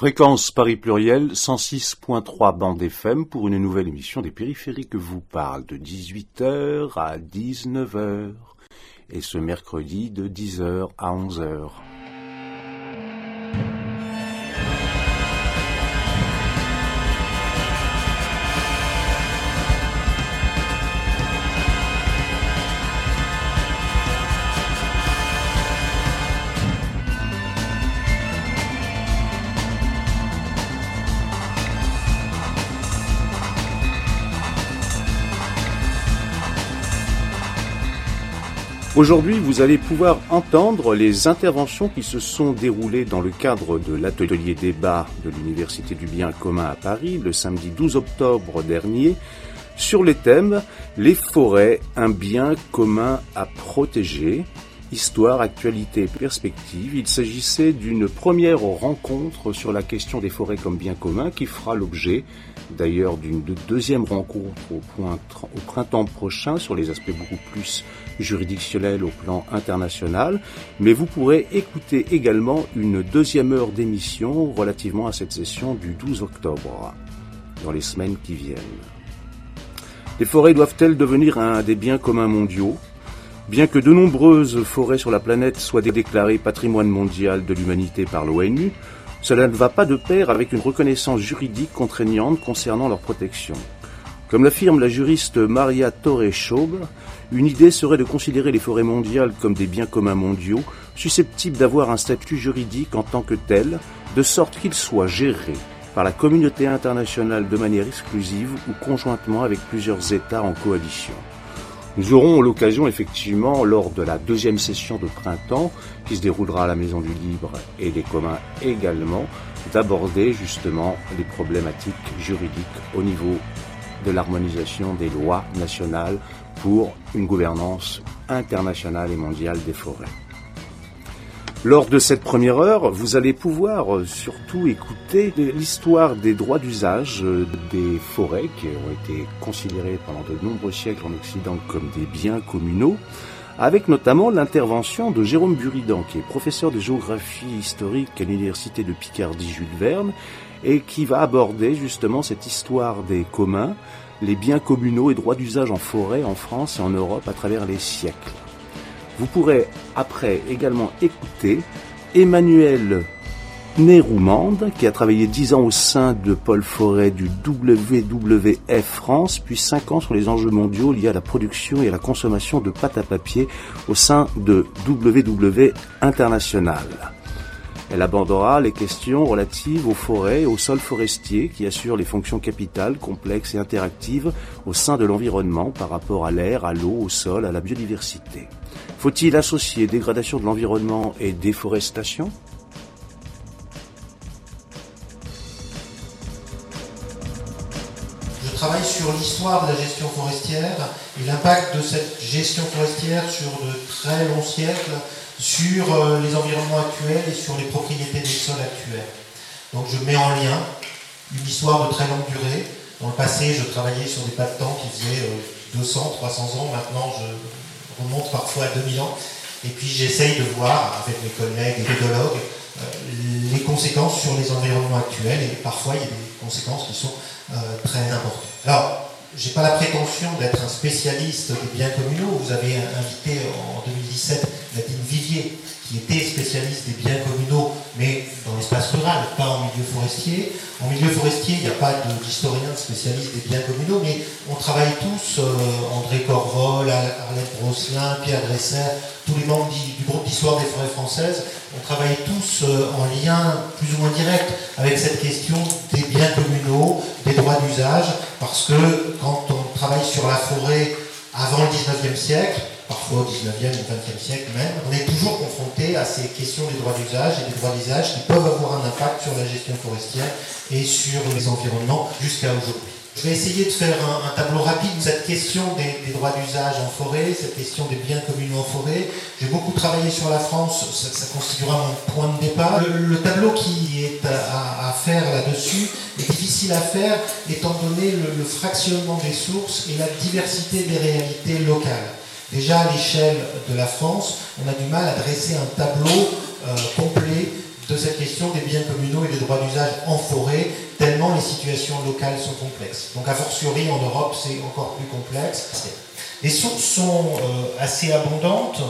Fréquence Paris Pluriel, 106.3 bande FM pour une nouvelle émission des périphériques vous parle de 18h à 19h et ce mercredi de 10h à 11h. Aujourd'hui, vous allez pouvoir entendre les interventions qui se sont déroulées dans le cadre de l'atelier débat de l'Université du bien commun à Paris le samedi 12 octobre dernier sur les thèmes Les forêts, un bien commun à protéger, Histoire, actualité et perspective. Il s'agissait d'une première rencontre sur la question des forêts comme bien commun qui fera l'objet d'ailleurs d'une deuxième rencontre au, au printemps prochain sur les aspects beaucoup plus juridictionnels au plan international. Mais vous pourrez écouter également une deuxième heure d'émission relativement à cette session du 12 octobre dans les semaines qui viennent. Les forêts doivent-elles devenir un des biens communs mondiaux? Bien que de nombreuses forêts sur la planète soient déclarées patrimoine mondial de l'humanité par l'ONU, cela ne va pas de pair avec une reconnaissance juridique contraignante concernant leur protection. Comme l'affirme la juriste Maria Torre Schaub, une idée serait de considérer les forêts mondiales comme des biens communs mondiaux, susceptibles d'avoir un statut juridique en tant que tel, de sorte qu'ils soient gérés par la communauté internationale de manière exclusive ou conjointement avec plusieurs États en coalition. Nous aurons l'occasion effectivement lors de la deuxième session de printemps qui se déroulera à la Maison du Libre et des communs également d'aborder justement les problématiques juridiques au niveau de l'harmonisation des lois nationales pour une gouvernance internationale et mondiale des forêts. Lors de cette première heure, vous allez pouvoir euh, surtout écouter l'histoire des droits d'usage euh, des forêts qui ont été considérés pendant de nombreux siècles en Occident comme des biens communaux, avec notamment l'intervention de Jérôme Buridan, qui est professeur de géographie historique à l'université de Picardie Jules Verne, et qui va aborder justement cette histoire des communs, les biens communaux et droits d'usage en forêt en France et en Europe à travers les siècles. Vous pourrez après également écouter Emmanuel Néroumande, qui a travaillé 10 ans au sein de Paul Forêt du WWF France, puis 5 ans sur les enjeux mondiaux liés à la production et à la consommation de pâte à papier au sein de WW International. Elle abordera les questions relatives aux forêts et aux sols forestiers qui assurent les fonctions capitales, complexes et interactives au sein de l'environnement par rapport à l'air, à l'eau, au sol, à la biodiversité. Faut-il associer dégradation de l'environnement et déforestation? Je travaille sur l'histoire de la gestion forestière et l'impact de cette gestion forestière sur de très longs siècles sur euh, les environnements actuels et sur les propriétés des sols actuels. Donc je mets en lien une histoire de très longue durée. Dans le passé, je travaillais sur des pas de temps qui faisaient 200, euh, 300 ans. Maintenant, je remonte parfois à 2000 ans. Et puis j'essaye de voir avec mes collègues pédologues euh, les conséquences sur les environnements actuels. Et parfois, il y a des conséquences qui sont très importantes. Alors, je n'ai pas la prétention d'être un spécialiste des biens communaux. Vous avez invité en 2017 Nadine Vivier, qui était spécialiste des biens communaux, mais dans l'espace rural, pas en milieu forestier. En milieu forestier, il n'y a pas d'historien spécialiste des biens communaux, mais on travaille tous, euh, André Corvol, Arlette Brosselin, Pierre Dresser, tous les membres du groupe d'histoire des forêts françaises, on travaille tous euh, en lien plus ou moins direct avec cette question des biens communaux, des droits d'usage, parce que quand on travaille sur la forêt avant le 19e siècle, parfois au 19e ou 20e siècle même, on est toujours confronté à ces questions des droits d'usage et des droits d'usage qui peuvent avoir un impact sur la gestion forestière et sur les environnements jusqu'à aujourd'hui. Je vais essayer de faire un, tableau rapide de cette question des, droits d'usage en forêt, cette question des biens communaux en forêt. J'ai beaucoup travaillé sur la France, ça, constituera mon point de départ. Le, tableau qui est à, faire là-dessus est difficile à faire étant donné le, fractionnement des sources et la diversité des réalités locales. Déjà à l'échelle de la France, on a du mal à dresser un tableau euh, complet de cette question des biens communaux et des droits d'usage en forêt, tellement les situations locales sont complexes. Donc a fortiori en Europe, c'est encore plus complexe. Les sources sont euh, assez abondantes,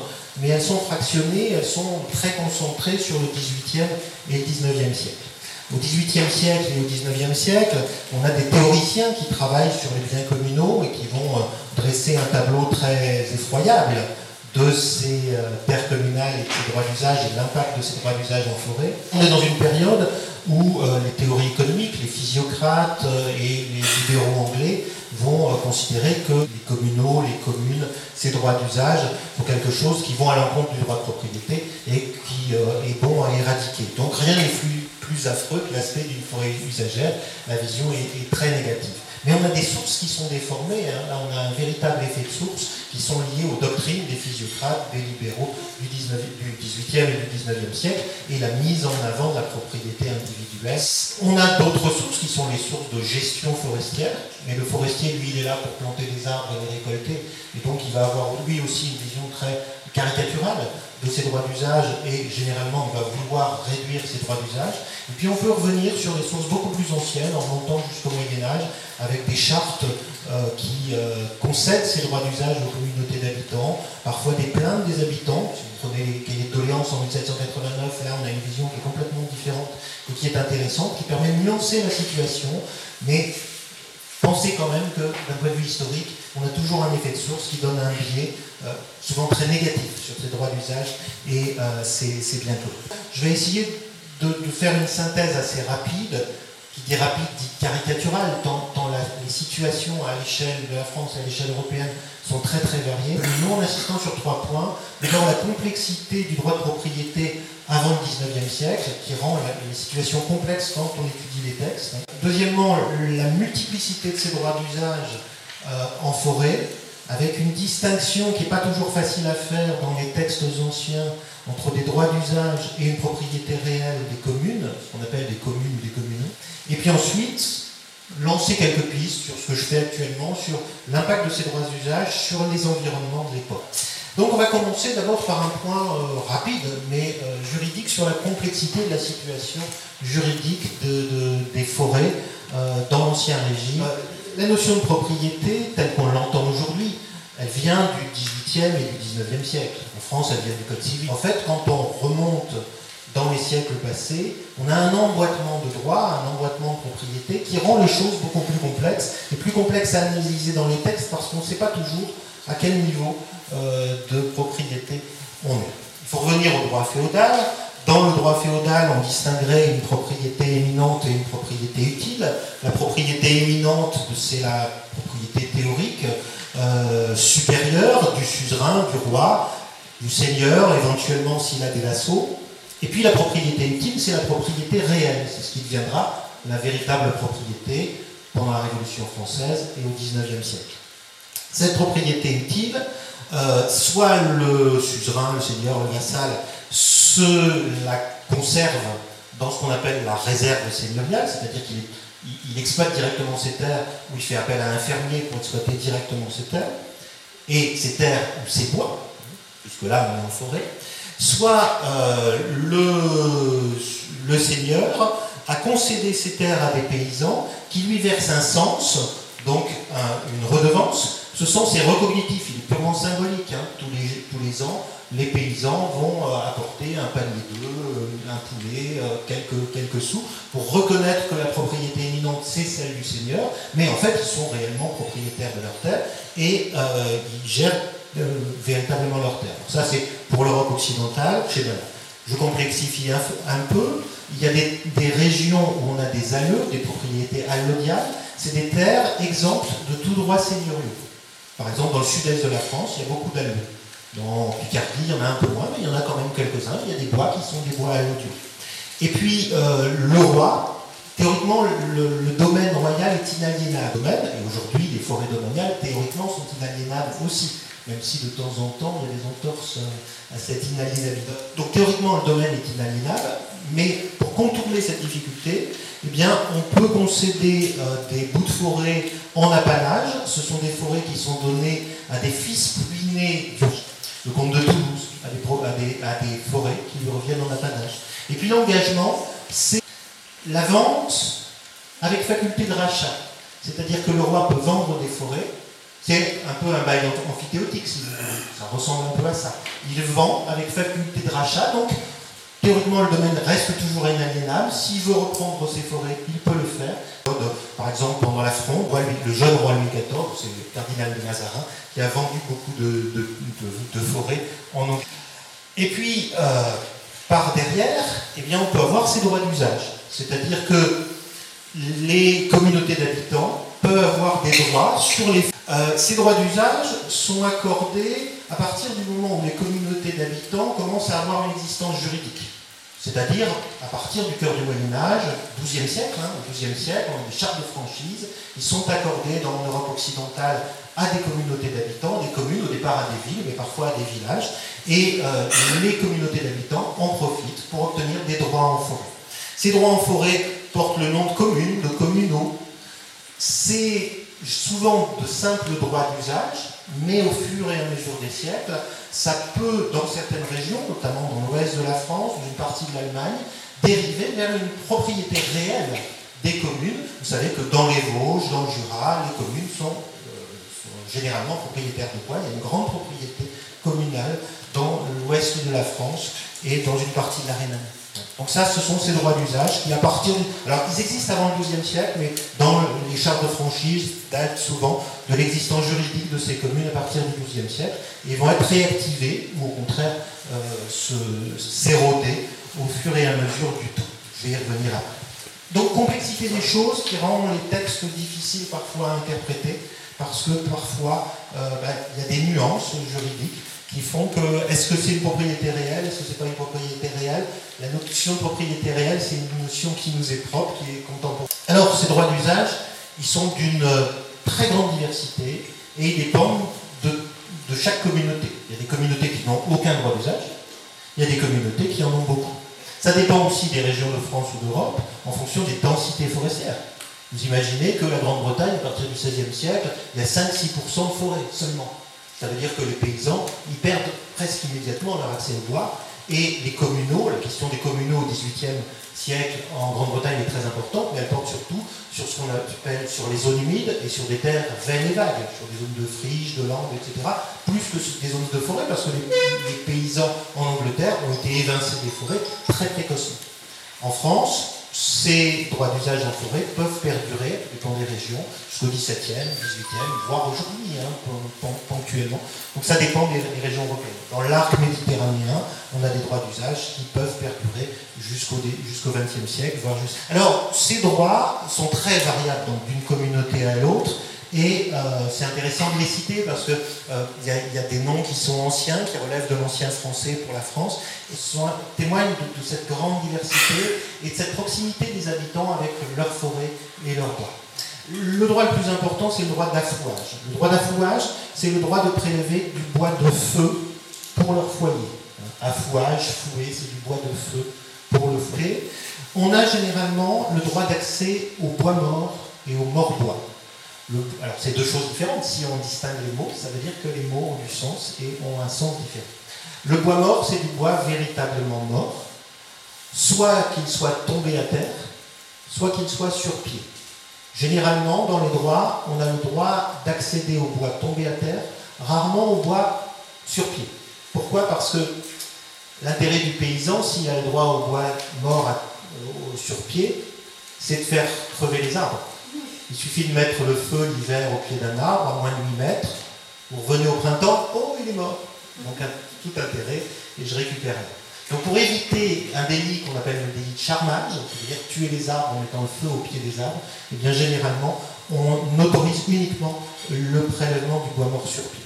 mais elles sont fractionnées, elles sont très concentrées sur le XVIIIe et le XIXe siècle. Au XVIIIe siècle et au XIXe siècle, on a des théoriciens qui travaillent sur les biens communaux et qui vont euh, dresser un tableau très effroyable de ces euh, terres communales et de ces droits d'usage et de l'impact de ces droits d'usage en forêt. On est dans une période où euh, les théories économiques, les physiocrates euh, et les libéraux anglais vont considérer que les communaux, les communes, ces droits d'usage sont quelque chose qui vont à l'encontre du droit de propriété et qui est bon à éradiquer. Donc rien n'est plus, plus affreux que l'aspect d'une forêt usagère. La vision est très négative. Mais on a des sources qui sont déformées. Hein. Là, on a un véritable effet de source qui sont liés aux doctrines des physiocrates, des libéraux du, 19, du 18e et du 19e siècle et la mise en avant de la propriété individuelle. On a d'autres sources qui sont les sources de gestion forestière. Mais le forestier, lui, il est là pour planter des arbres et les récolter. Et donc, il va avoir, lui aussi, une vision très caricaturale de ses droits d'usage et généralement on va vouloir réduire ses droits d'usage. Et puis on peut revenir sur des sources beaucoup plus anciennes en montant jusqu'au Moyen Âge avec des chartes euh, qui euh, concèdent ces droits d'usage aux communautés d'habitants, parfois des plaintes des habitants. Si vous prenez les cahiers de doléances en 1789, là on a une vision qui est complètement différente et qui est intéressante, qui permet de nuancer la situation, mais pensez quand même que d'un point de vue historique, on a toujours un effet de source qui donne un biais euh, souvent très négatif sur ces droits d'usage et euh, c'est bientôt. Je vais essayer de, faire une synthèse assez rapide, qui dit rapide dit caricaturale, tant, les situations à l'échelle de la France et à l'échelle européenne sont très très variées. Nous, en insistant sur trois points, d'abord la complexité du droit de propriété avant le 19e siècle, qui rend les situations complexes quand on étudie les textes. Deuxièmement, la multiplicité de ces droits d'usage euh, en forêt, avec une distinction qui n'est pas toujours facile à faire dans les textes anciens entre des droits d'usage et une propriété réelle des communes, ce qu'on appelle des communes ou des communaux. Et puis ensuite, lancer quelques pistes sur ce que je fais actuellement, sur l'impact de ces droits d'usage sur les environnements de l'époque. Donc on va commencer d'abord par un point euh, rapide, mais euh, juridique, sur la complexité de la situation juridique des forêts dans l'Ancien Régime la notion de propriété, telle qu'on l'entend aujourd'hui, elle vient du XVIIIe et du XIXe siècle. En France, elle vient du Code civil. En fait, quand on remonte dans les siècles passés, on a un emboîtement de droit, un emboîtement de propriété qui rend les choses beaucoup plus complexes, et plus complexes à analyser dans les textes parce qu'on ne sait pas toujours à quel niveau euh, de propriété on est. Il faut revenir au droit féodal. Dans le droit féodal, on distinguerait une propriété éminente et une propriété utile. La propriété éminente, c'est la propriété théorique euh, supérieure du suzerain, du roi, du seigneur, éventuellement s'il a des vassaux. Et puis la propriété utile, c'est la propriété réelle. C'est ce qui deviendra la véritable propriété pendant la Révolution française et au XIXe siècle. Cette propriété utile, euh, soit le suzerain, le seigneur, le vassal, se la conserve dans ce qu'on appelle la réserve seigneuriale, c'est-à-dire qu'il exploite directement ses terres ou il fait appel à un fermier pour exploiter directement ses terres, et ses terres ou ses bois, puisque là on est en forêt, soit euh, le, seigneur a concédé ses terres à des paysans qui lui versent un sens, donc une redevance. Ce sens est recognitif, il est purement symbolique. Hein. Tous, les, ans, les paysans vont euh, apporter un panier d'œufs, euh, un poulet, euh, quelques, sous, pour reconnaître que la propriété éminente, c'est celle du seigneur, mais en fait, ils sont réellement propriétaires de leur terre et ils gèrent véritablement leur terre. Ça, c'est pour l'Europe occidentale, chez Je complexifie un, peu. Il y a des, régions où on a des alleux, des propriétés allodiales. C'est des terres exemptes de tout droit seigneurial. Par exemple, dans le sud-est de la France, il y a beaucoup d'alleux. Dans Picardie, il y en a un peu moins, mais il y en a quand même quelques-uns. Il y a des bois qui sont des bois allodiaux. Et puis, euh, le roi, théoriquement, le, domaine royal est inaliénable. Et aujourd'hui, les forêts domaniales, théoriquement, sont inaliénables aussi, même si de temps en temps, il y a des entorses euh, à cette inaliénabilité. Donc, théoriquement, le domaine est inaliénable, mais pour contourner cette difficulté, eh bien, on peut concéder euh, des bouts de forêt en apanage. Ce sont des forêts qui sont données à des fils ruinés le comte de Toulouse, à des, des, forêts qui lui reviennent en apanage. Et puis l'engagement, c'est la vente avec faculté de rachat. C'est-à-dire que le roi peut vendre des forêts. C'est un peu un bail amphithéotique, ça ressemble un peu à ça. Il vend avec faculté de rachat, donc théoriquement le domaine reste toujours inaliénable. S'il veut reprendre ses forêts, il peut le faire. Par exemple, pendant la fronde, le jeune roi Louis XIV, c'est le cardinal de Mazarin, qui a vendu beaucoup de, forêts en Angleterre. Et puis, euh, par derrière, eh bien, on peut avoir ses droits d'usage. C'est-à-dire que les communautés d'habitants peuvent avoir des droits sur les... Euh, ces droits d'usage sont accordés à partir du moment où les communautés d'habitants commencent à avoir une existence juridique. C'est-à-dire à partir du cœur du Moyen Âge, 12e siècle, hein, au 12e siècle, on a des chartes de franchise, ils sont accordés dans l'Europe occidentale à des communautés d'habitants, des communes, au départ à des villes, mais parfois à des villages, et euh, les communautés d'habitants en profitent pour obtenir des droits en forêt. Ces droits en forêt portent le nom de communes, de communaux. C'est souvent de simples droits d'usage, mais au fur et à mesure des siècles, ça peut, dans certaines régions, notamment dans l'ouest de la France, ou une partie de l'Allemagne, dériver vers une propriété réelle des communes. Vous savez que dans les Vosges, dans le Jura, les communes sont, euh, généralement propriétaires de quoi? Il y a une grande propriété communale dans l'ouest de la France et dans une partie de la Rhénanie. Donc ça, ce sont ces droits d'usage qui, à partir Alors, ils existent avant le XIIe siècle, mais dans les chartes de franchise, datent souvent de l'existence juridique de ces communes à partir du XIIe siècle, et vont être réactivés, ou au contraire euh, s'éroder au fur et à mesure du temps. Je vais y revenir après. Donc, complexité des choses qui rend les textes difficiles parfois à interpréter, parce que parfois, euh, ben, il y a des nuances juridiques qui font que, est-ce que c'est une propriété réelle, est-ce que c'est pas une propriété réelle? La notion de propriété réelle, c'est une notion qui nous est propre, qui est contemporaine. Alors, ces droits d'usage, ils sont d'une très grande diversité et ils dépendent de, de chaque communauté. Il y a des communautés qui n'ont aucun droit d'usage, il y a des communautés qui en ont beaucoup. Ça dépend aussi des régions de France ou d'Europe en fonction des densités forestières. Vous imaginez que la Grande-Bretagne, à partir du XVIe siècle, il y a 5-6% de forêt seulement. Ça veut dire que les paysans, ils perdent presque immédiatement leur accès au bois. Et les communaux, la question des communaux au XVIIIe siècle en Grande-Bretagne est très importante, mais elle porte surtout sur ce qu'on appelle sur les zones humides et sur des terres vaines et vagues, sur des zones de friche, de landes, etc., plus que sur des zones de forêt, parce que les, les paysans en Angleterre ont été évincés des forêts très précocement. En France, ces droits d'usage en forêt peuvent perdurer, dépend des régions, jusqu'au XVIIe, XVIIIe, voire aujourd'hui, hein, ponctuellement. Donc ça dépend des, régions européennes. Dans l'arc méditerranéen, on a des droits d'usage qui peuvent perdurer jusqu'au XXe siècle, voire juste. Alors, ces droits sont très variables d'une communauté à l'autre. Et euh, c'est intéressant de les citer parce qu'il euh, y, a des noms qui sont anciens, qui relèvent de l'ancien français pour la France, et sont, témoignent de, cette grande diversité et de cette proximité des habitants avec leurs forêts et leurs bois. Le droit le plus important, c'est le droit d'affouage. Le droit d'affouage, c'est le droit de prélever du bois de feu pour leur foyer. Affouage, fouet, c'est du bois de feu pour le fouet. On a généralement le droit d'accès au bois mort et au alors c'est deux choses différentes. Si on distingue les mots, ça veut dire que les mots ont du sens et ont un sens différent. Le bois mort, c'est du bois véritablement mort, soit qu'il soit tombé à terre, soit qu'il soit sur pied. Généralement, dans les droits, on a le droit d'accéder au bois tombé à terre, rarement au bois sur pied. Pourquoi? Parce que l'intérêt du paysan, s'il a le droit au bois mort sur pied, c'est de faire crever les arbres. Il suffit de mettre le feu l'hiver au pied d'un arbre à moins de 8 mètres. Vous revenez au printemps, oh, il est mort. Donc tout intérêt, et je récupère. Donc pour éviter un délit qu'on appelle le délit de charmage, c'est-à-dire tuer les arbres en mettant le feu au pied des arbres, eh bien généralement, on autorise uniquement le prélèvement du bois mort sur pied.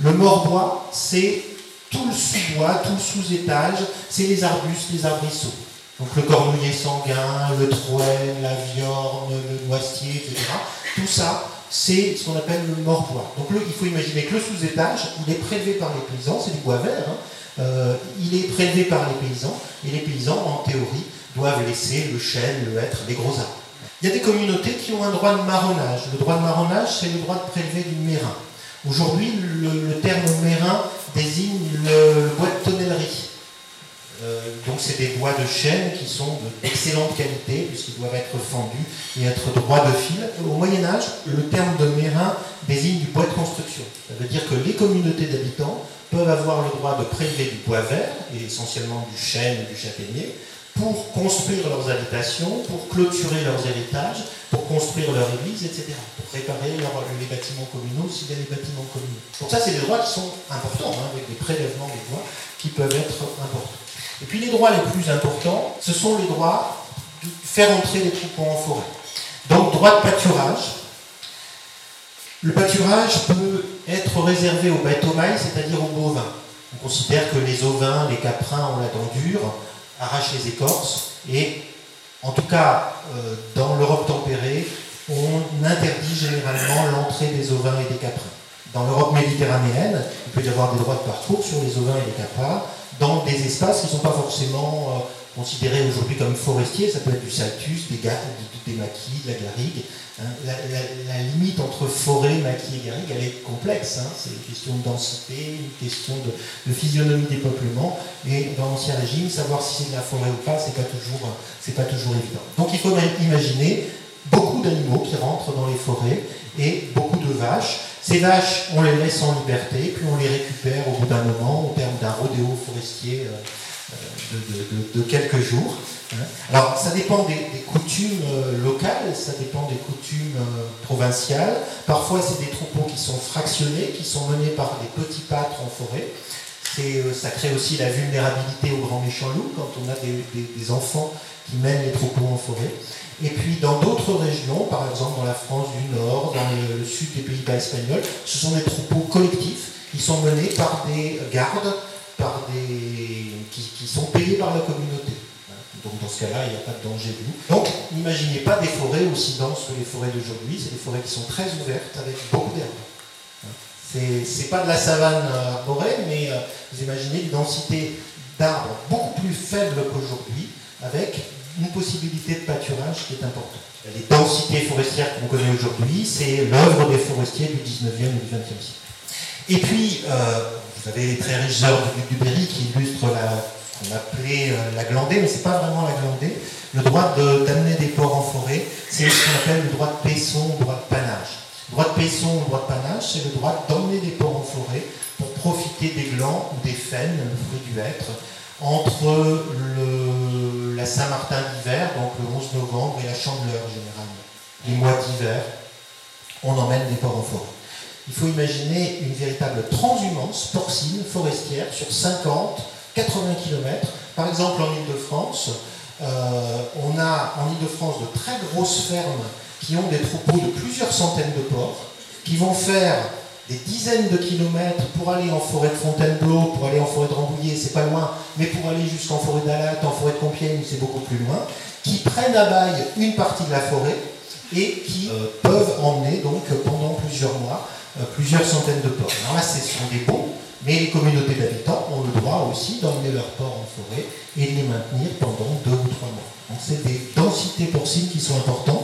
Le mort-bois, c'est tout le sous-bois, tout le sous-étage, c'est les arbustes, les arbrisseaux. Donc le cornouiller sanguin, le troène, la viorne, le noisetier, etc. Tout ça, c'est ce qu'on appelle le morbois. Donc il faut imaginer que le sous-étage, il est prélevé par les paysans, c'est du bois vert, hein. euh, il est prélevé par les paysans, et les paysans, en théorie, doivent laisser le chêne, le hêtre, les gros arbres. Il y a des communautés qui ont un droit de marronnage. Le droit de marronnage, c'est le droit de prélever du mérin. Aujourd'hui, le, terme mérin désigne le bois de tonnellerie. Euh, donc c'est des bois de chêne qui sont d'excellente qualité puisqu'ils doivent être fendus et être droits de fil. Au Moyen Âge, le terme de mérin désigne du bois de construction. Ça veut dire que les communautés d'habitants peuvent avoir le droit de prélever du bois vert, et essentiellement du chêne et du châtaignier, pour construire leurs habitations, pour clôturer leurs héritages, pour construire leur église, etc. Pour réparer les bâtiments communaux s'il y a des bâtiments communaux. Donc ça, c'est des droits qui sont importants, hein, avec des prélèvements des bois qui peuvent être importants. Et puis les droits les plus importants, ce sont les droits de faire entrer les troupeaux en forêt. Donc droit de pâturage. Le pâturage peut être réservé aux bêtes au mail, c'est-à-dire aux bovins. On considère que les ovins, les caprins ont la dent dure, arrachent les écorces, et en tout cas euh, dans l'Europe tempérée, on interdit généralement l'entrée des ovins et des caprins. Dans l'Europe méditerranéenne, il peut y avoir des droits de parcours sur les ovins et les caprins, dans des espaces qui ne sont pas forcément euh, considérés aujourd'hui comme forestiers. Ça peut être du saltus, des, des maquis, de la garrigue. Hein. La, limite entre forêt, maquis et garrigue, elle est complexe. Hein. C'est une question de densité, une question de, physionomie des peuplements. Et dans l'Ancien Régime, savoir si c'est de la forêt ou pas, c'est pas pas toujours évident. Donc il faut imaginer beaucoup d'animaux qui rentrent dans les forêts et beaucoup de vaches. Ces vaches, on les laisse en liberté, puis on les récupère au bout d'un moment, au terme d'un rodéo forestier euh, euh, de, quelques jours. Hein. Alors, ça dépend des, coutumes euh, locales, ça dépend des coutumes provinciales. Parfois, c'est des troupeaux qui sont fractionnés, qui sont menés par des petits pâtres en forêt. Ça crée aussi la vulnérabilité aux grands méchants loups quand on a des enfants qui mènent les troupeaux en forêt. Et puis dans d'autres régions, par exemple dans la France du Nord, dans le, sud des Pays-Bas espagnols, ce sont des troupeaux collectifs qui sont menés par des gardes, qui, sont payés par la communauté. Donc dans ce cas-là, il n'y a pas de danger de loup. Donc n'imaginez pas des forêts aussi denses que les forêts d'aujourd'hui, c'est des forêts qui sont très ouvertes avec beaucoup d'herbes. C'est pas de la savane arborée, mais euh, vous imaginez une densité d'arbres beaucoup plus faible qu'aujourd'hui, avec une possibilité de pâturage qui est importante. Les densités forestières qu'on connaît aujourd'hui, c'est l'œuvre des forestiers du 19e et du 20e siècle. Et puis, euh, vous avez les très riches œuvres du Berry qui illustrent la, qu'on appelait euh, la glandée, mais ce n'est pas vraiment la glandée. Le droit d'amener des porcs en forêt, c'est ce qu'on appelle le droit de paisson, le droit de panage. Droit de paisson ou droit de panage, c'est le droit d'emmener des porcs en forêt pour profiter des glands ou des faines, le fruit du hêtre, entre la Saint-Martin d'hiver, donc le 11 novembre, et la Chandeleur généralement. Les mois d'hiver, on emmène des porcs en forêt. Il faut imaginer une véritable transhumance porcine, forestière, sur 50, 80 km. Par exemple, en Ile-de-France, euh, on a en Ile-de-France de très grosses fermes qui ont des troupeaux de plusieurs centaines de porcs, qui vont faire des dizaines de kilomètres pour aller en forêt de Fontainebleau, pour aller en forêt de Rambouillet, c'est pas loin, mais pour aller jusqu'en forêt d'Alat, en forêt de Compiègne, c'est beaucoup plus loin, qui prennent à bail une partie de la forêt et qui euh, peuvent emmener donc pendant plusieurs mois euh, plusieurs centaines de porcs. Alors là, ce sont des bons, mais les communautés d'habitants ont le droit aussi d'emmener leurs porcs en forêt et de les maintenir pendant deux ou trois mois. Donc c'est des densités porcines qui sont importantes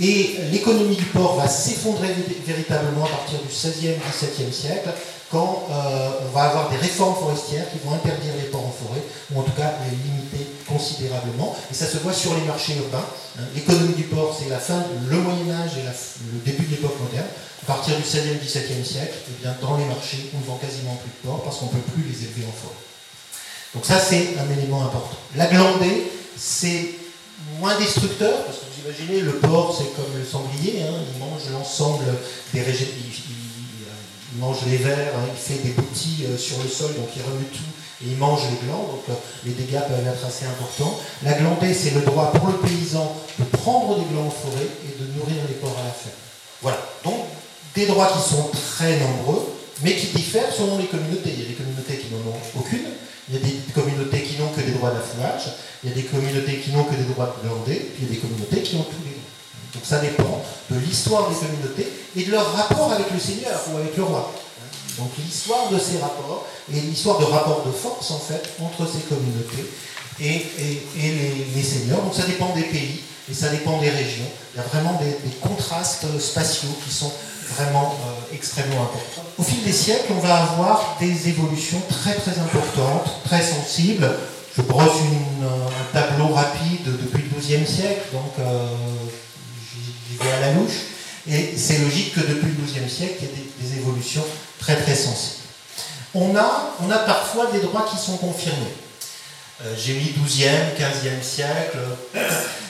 et l'économie du port va s'effondrer véritablement à partir du XVIe, XVIIe siècle, quand euh, on va avoir des réformes forestières qui vont interdire les ports en forêt, ou en tout cas les limiter considérablement. Et ça se voit sur les marchés urbains. Hein. L'économie du port, c'est la fin, le Moyen Âge et le début de l'époque moderne. À partir du XVIe, XVIIe siècle, eh bien, dans les marchés, on ne vend quasiment plus de porcs parce qu'on ne peut plus les élever en forêt. Donc ça, c'est un élément important. La glandée, c'est moins destructeur, parce que imaginez, le porc, c'est comme le sanglier, hein, il mange l'ensemble des régénérations, il, mange les vers, hein, il fait des boutis euh, sur le sol, donc il remue tout, et il mange les glands, donc euh, les dégâts peuvent être assez importants. La glandée, c'est le droit pour le paysan de prendre des glands en forêt et de nourrir les porcs à la ferme. Voilà, donc des droits qui sont très nombreux, mais qui diffèrent selon les communautés. Il y a des communautés qui n'en ont aucune, il y a des communautés qui n'ont que des il y a des communautés qui n'ont que des droits de glandée, puis il y a des communautés qui ont tous les droits. Donc ça dépend de l'histoire des communautés et de leur rapport avec le Seigneur ou avec le roi. Donc l'histoire de ces rapports et l'histoire de rapports de force en fait entre ces communautés et, les, seigneurs. Donc ça dépend des pays et ça dépend des régions. Il y a vraiment des, contrastes spatiaux qui sont vraiment euh, extrêmement importants. Au fil des siècles, on va avoir des évolutions très très importantes, très sensibles. Je brosse un tableau rapide depuis le XIIe siècle, donc j'y vais à la louche. Et c'est logique que depuis le XIIe siècle, il y ait des, évolutions très très sensibles. On a, on a parfois des droits qui sont confirmés. Euh, j'ai mis 12e, 15e siècle.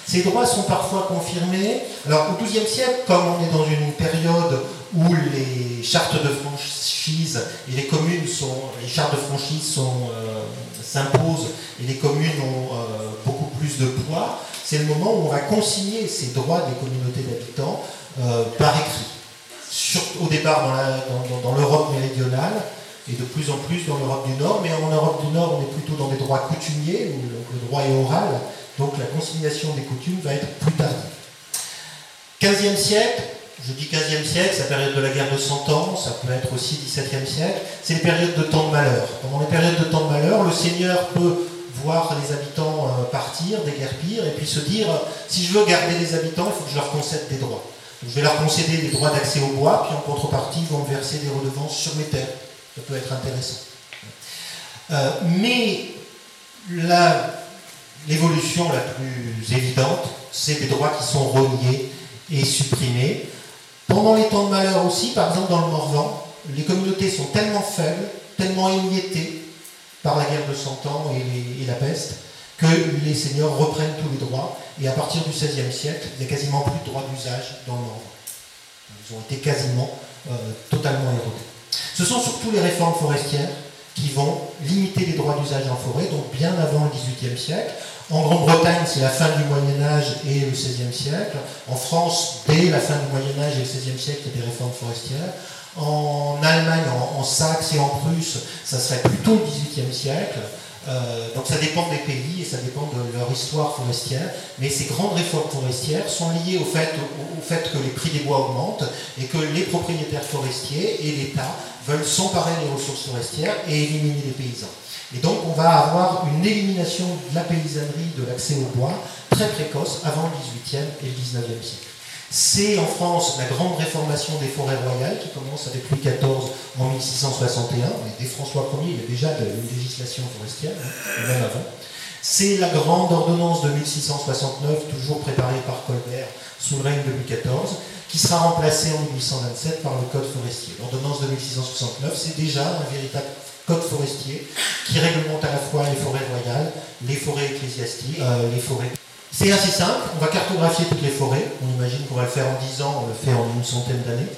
Ces droits sont parfois confirmés. Alors au XIIe siècle, comme on est dans une période où les chartes de franchise et les communes sont, les chartes de franchise euh, s'imposent et les communes ont euh, beaucoup plus de poids, c'est le moment où on va consigner ces droits des communautés d'habitants par écrit. au départ dans l'Europe méridionale, et de plus en plus dans l'Europe du Nord, mais en Europe du Nord, on est plutôt dans des droits coutumiers, où le droit est oral, donc la consignation des coutumes va être plus tardive. 15e siècle, je dis 15e siècle, c'est la période de la guerre de 100 ans, ça peut être aussi 17e siècle, c'est les périodes de temps de malheur. Pendant les périodes de temps de malheur, le seigneur peut voir les habitants euh, partir, déguerpir, et puis se dire, si je veux garder les habitants, il faut que je leur concède des droits. je vais leur concéder des droits d'accès au bois, puis en contrepartie, ils vont me verser des redevances sur mes terres ça peut être intéressant. Euh, mais l'évolution la, plus évidente, c'est des droits qui sont reniés et supprimés. Pendant les temps de malheur aussi, par exemple dans le Morvan, les communautés sont tellement faibles, tellement émiettées par la guerre de Cent Ans et, la peste, que les seigneurs reprennent tous les droits. Et à partir du XVIe siècle, il n'y a quasiment plus de droits d'usage dans le Morvan. Ils ont été quasiment euh, totalement érodés. Ce sont surtout les réformes forestières qui vont limiter les droits d'usage en forêt, donc bien avant le XVIIIe siècle. En Grande-Bretagne, c'est la fin du Moyen Âge et le XVIe siècle. En France, dès la fin du Moyen Âge et le XVIe siècle, il y a des réformes forestières. En Allemagne, en, Saxe et en Prusse, ça serait plutôt le XVIIIe siècle. Euh, donc ça dépend des pays et ça dépend de leur histoire forestière, mais ces grandes réformes forestières sont liées au fait, au fait que les prix des bois augmentent et que les propriétaires forestiers et l'État veulent s'emparer des ressources forestières et éliminer les paysans. Et donc on va avoir une élimination de la paysannerie, de l'accès au bois, très précoce avant le XVIIIe et le XIXe siècle. C'est en France la grande réformation des forêts royales qui commence avec Louis XIV en 1661, mais dès François Ier, il y a déjà une législation forestière, hein, même avant. C'est la grande ordonnance de 1669, toujours préparée par Colbert sous le règne de Louis XIV, qui sera remplacée en 1827 par le Code forestier. L'ordonnance de 1669, c'est déjà un véritable code forestier qui réglemente à la fois les forêts royales, les forêts ecclésiastiques, euh, les forêts. C'est assez simple, on va cartographier toutes les forêts, on imagine qu'on va le faire en 10 ans, on le fait en une centaine d'années.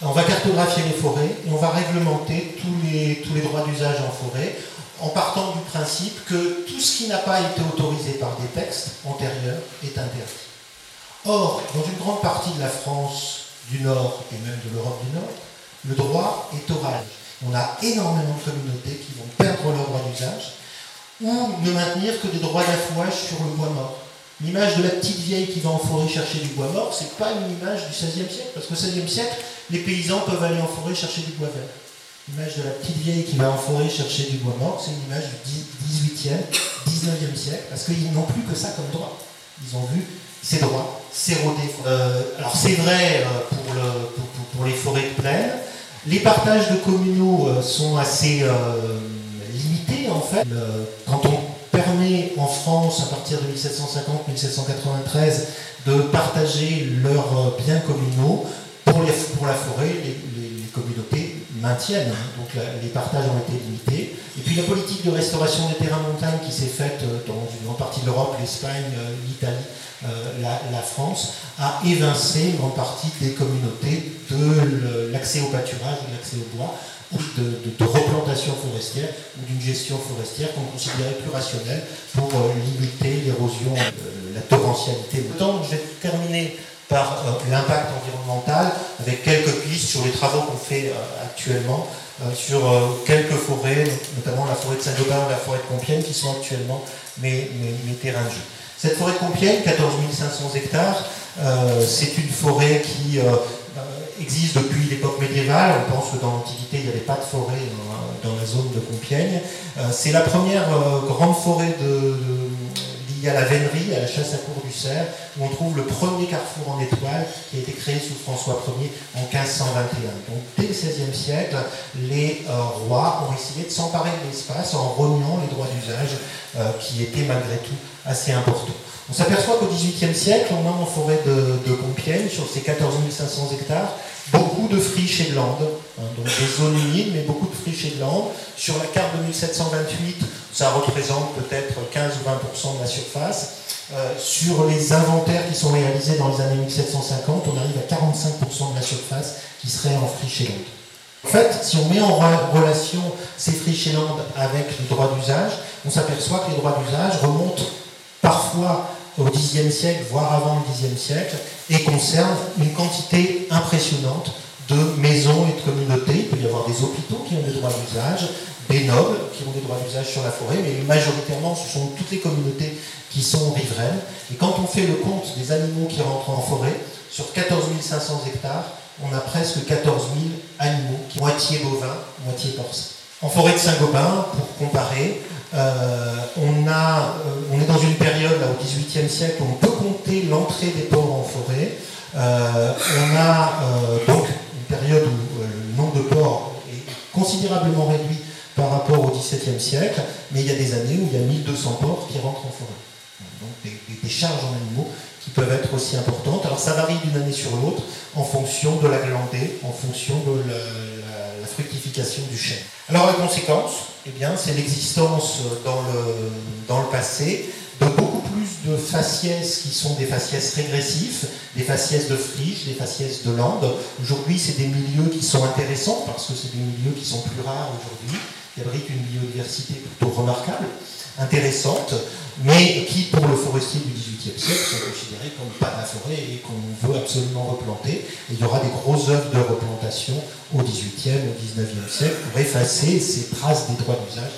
On va cartographier les forêts et on va réglementer tous les, tous les droits d'usage en forêt en partant du principe que tout ce qui n'a pas été autorisé par des textes antérieurs est interdit. Or, dans une grande partie de la France du Nord et même de l'Europe du Nord, le droit est oral. On a énormément de communautés qui vont perdre leur droit d'usage ou ne maintenir que des droits d'affouage sur le bois mort. L'image de la petite vieille qui va en forêt chercher du bois mort, c'est pas une image du XVIe siècle, parce qu'au XVIe siècle, les paysans peuvent aller en forêt chercher du bois vert. L'image de la petite vieille qui va en forêt chercher du bois mort, c'est une image du XVIIIe, XIXe siècle, parce qu'ils n'ont plus que ça comme droit. Ils ont vu ces droits s'éroder. Euh, alors c'est vrai euh, pour, les forêts de plaine. Les partages de communaux euh, sont assez limités en fait. quand on permet en France, à partir de 1750-1793, de partager leurs biens communaux, pour, la forêt, les communautés maintiennent. Hein. Donc les partages ont été limités. Et puis la politique de restauration des terrains montagne qui s'est faite euh, dans une grande partie de l'Europe, l'Espagne, euh, l'Italie, euh, la, France, a évincé une grande partie des communautés de l'accès au pâturage, de l'accès au bois, ou de, replantation forestière ou d'une gestion forestière qu'on considérait plus rationnelle pour limiter l'érosion, la torrentialité. Autant, je vais terminer par euh, l'impact environnemental, avec quelques pistes sur les travaux qu'on fait euh, actuellement euh, sur quelques forêts, notamment la forêt de Saint-Gobain ou la forêt de Compiègne, qui sont actuellement mes, terrains de jeu. Cette forêt de Compiègne, 14 500 hectares, c'est une forêt qui existe depuis l'époque médiévale. On pense que dans l'Antiquité, il n'y avait pas de forêt dans, la zone de Compiègne. c'est la première grande forêt de, liée à la vénerie, à la chasse à cour du Cer, où on trouve le premier carrefour en étoile qui a été créé sous François Ier en 1521. Donc dès le XVIe siècle, les euh, rois ont essayé de s'emparer de l'espace en reniant les droits d'usage euh, qui étaient malgré tout assez importants. On s'aperçoit qu'au XVIIIe siècle, on a en forêt de, de Compiègne, sur ces 14 500 hectares, beaucoup de friches et de landes, hein, donc des zones humides, mais beaucoup de friches et de landes. Sur la carte de 1728, ça représente peut-être 15 ou 20% de la surface. Euh, sur les inventaires qui sont réalisés dans les années 1750, on arrive à 45% de la surface qui serait en friches et landes. En fait, si on met en relation ces friches et landes avec les droits d'usage, on s'aperçoit que les droits d'usage remontent parfois au Xe siècle, voire avant le Xe siècle, et concernent une quantité impressionnante de maisons et de communautés. Il peut y avoir des hôpitaux qui ont des droits d'usage, des nobles qui ont des droits d'usage sur la forêt, mais majoritairement ce sont toutes les communautés qui sont riveraines. Et quand on fait le compte des animaux qui rentrent en forêt, sur 14 500 hectares, on a presque 14 000 animaux, moitié bovins, moitié porcins. En forêt de Saint-Gobain, pour comparer, euh, euh, on est dans une période, au XVIIIe siècle, où on peut compter l'entrée des porcs en forêt. Euh, on a donc une période où le nombre de porcs est considérablement réduit par rapport au XVIIe siècle, mais il y a des années où il y a 1200 porcs qui rentrent en forêt. Donc des, charges en animaux qui peuvent être aussi importantes. Alors ça varie d'une année sur l'autre en fonction de la glandée, en fonction de la, fructification du chêne. Alors la conséquence, eh bien, c'est l'existence dans le, dans le passé de beaucoup plus de faciès qui sont des faciès régressifs, des faciès de friches, des faciès de landes. Aujourd'hui, c'est des milieux qui sont intéressants parce que c'est des milieux qui sont plus rares aujourd'hui qui abrite une biodiversité plutôt remarquable, intéressante, mais qui, pour le forestier du XVIIIe siècle, sont considérés comme pas de la forêt et qu'on veut absolument replanter. Il y aura des grosses œuvres de replantation au XVIIIe, au XIXe siècle pour effacer ces traces des droits d'usage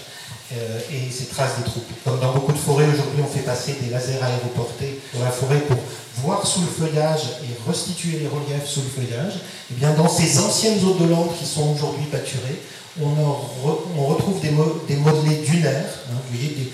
euh, et ces traces des troupes. Comme dans beaucoup de forêts aujourd'hui, on fait passer des lasers aéroportés dans la forêt pour voir sous le feuillage et restituer les reliefs sous le feuillage. Et eh bien dans ces anciennes zones de landes qui sont aujourd'hui pâturées, on, retrouve des, modelés dunaires, hein, vous voyez, des,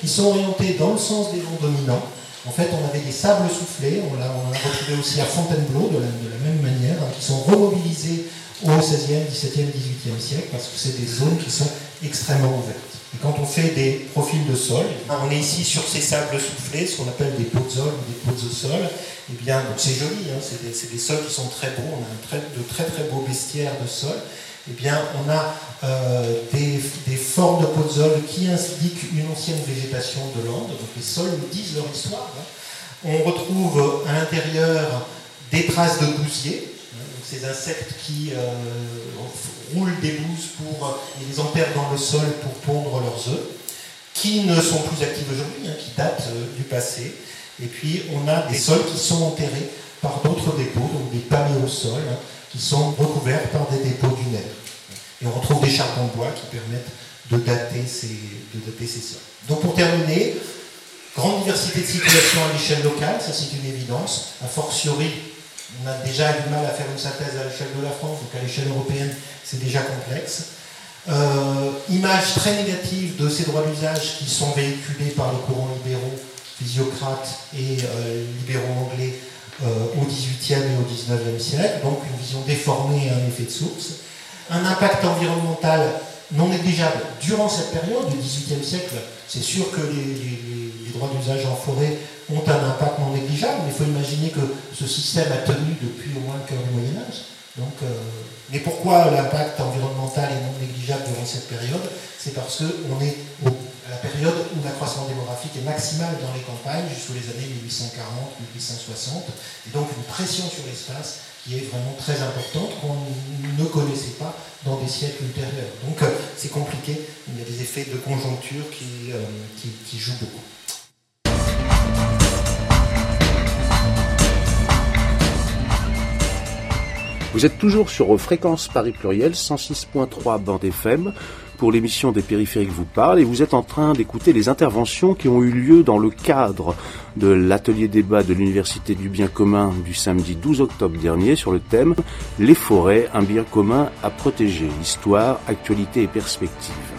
qui sont orientées dans le sens des vents dominants. En fait, on avait des sables soufflés, on, l'a, retrouvé aussi à Fontainebleau de la, même manière, hein, qui sont remobilisés au XVIe, XVIIe, XVIIIe siècle, parce que c'est des zones qui sont extrêmement ouvertes. Et quand on fait des profils de sol, on est ici sur ces sables soufflés, ce qu'on appelle des sol ou des pots de sol. Eh bien, c'est joli, hein, c'est, des, sols qui sont très beaux, on a de très très beaux bestiaires de sol eh on a euh, des, formes de podzol qui indiquent une ancienne végétation de l'Ande. Donc les sols nous disent leur histoire. Hein. On retrouve à l'intérieur des traces de gousiers, hein, ces insectes qui euh, roulent des bouses pour, et les enterrent dans le sol pour pondre leurs œufs, qui ne sont plus actifs aujourd'hui, hein, qui datent euh, du passé. Et puis on a des sols qui sont enterrés par d'autres dépôts, donc des paléosols, qui sont recouverts par des dépôts dunaires. Et on retrouve des charbons de bois qui permettent de dater ces, de dater ces. Donc pour terminer, grande diversité de situation à l'échelle locale, ça c'est une évidence. A fortiori, on a déjà du mal à faire une synthèse à l'échelle de la France, donc à l'échelle européenne, c'est déjà complexe. Euh, image très négative de ces droits d'usage qui sont véhiculés par les courants libéraux, physiocrates et euh, libéraux anglais au XVIIIe et au XIXe siècle, donc une vision déformée et un effet de source. Un impact environnemental non négligeable durant cette période du XVIIIe siècle. C'est sûr que les, droits d'usage en forêt ont un impact non négligeable, mais il faut imaginer que ce système a tenu depuis au moins le cœur du Moyen Âge. Donc, euh, mais pourquoi l'impact environnemental est non négligeable durant cette période? C'est parce qu'on est la période où l'accroissement démographique est maximal dans les campagnes, jusqu'aux années 1840-1860, et donc une pression sur l'espace qui est vraiment très importante qu'on ne connaissait pas dans des siècles ultérieurs. Donc euh, c'est compliqué, il y a des effets de conjoncture qui, euh, qui jouent beaucoup. Vous êtes toujours sur Fréquence Paris Pluriel 106.3 bande FM pour l'émission des périphériques vous parle et vous êtes en train d'écouter les interventions qui ont eu lieu dans le cadre de l'atelier débat de l'Université du bien commun du samedi 12 octobre dernier sur le thème Les forêts, un bien commun à protéger, histoire, actualité et perspective.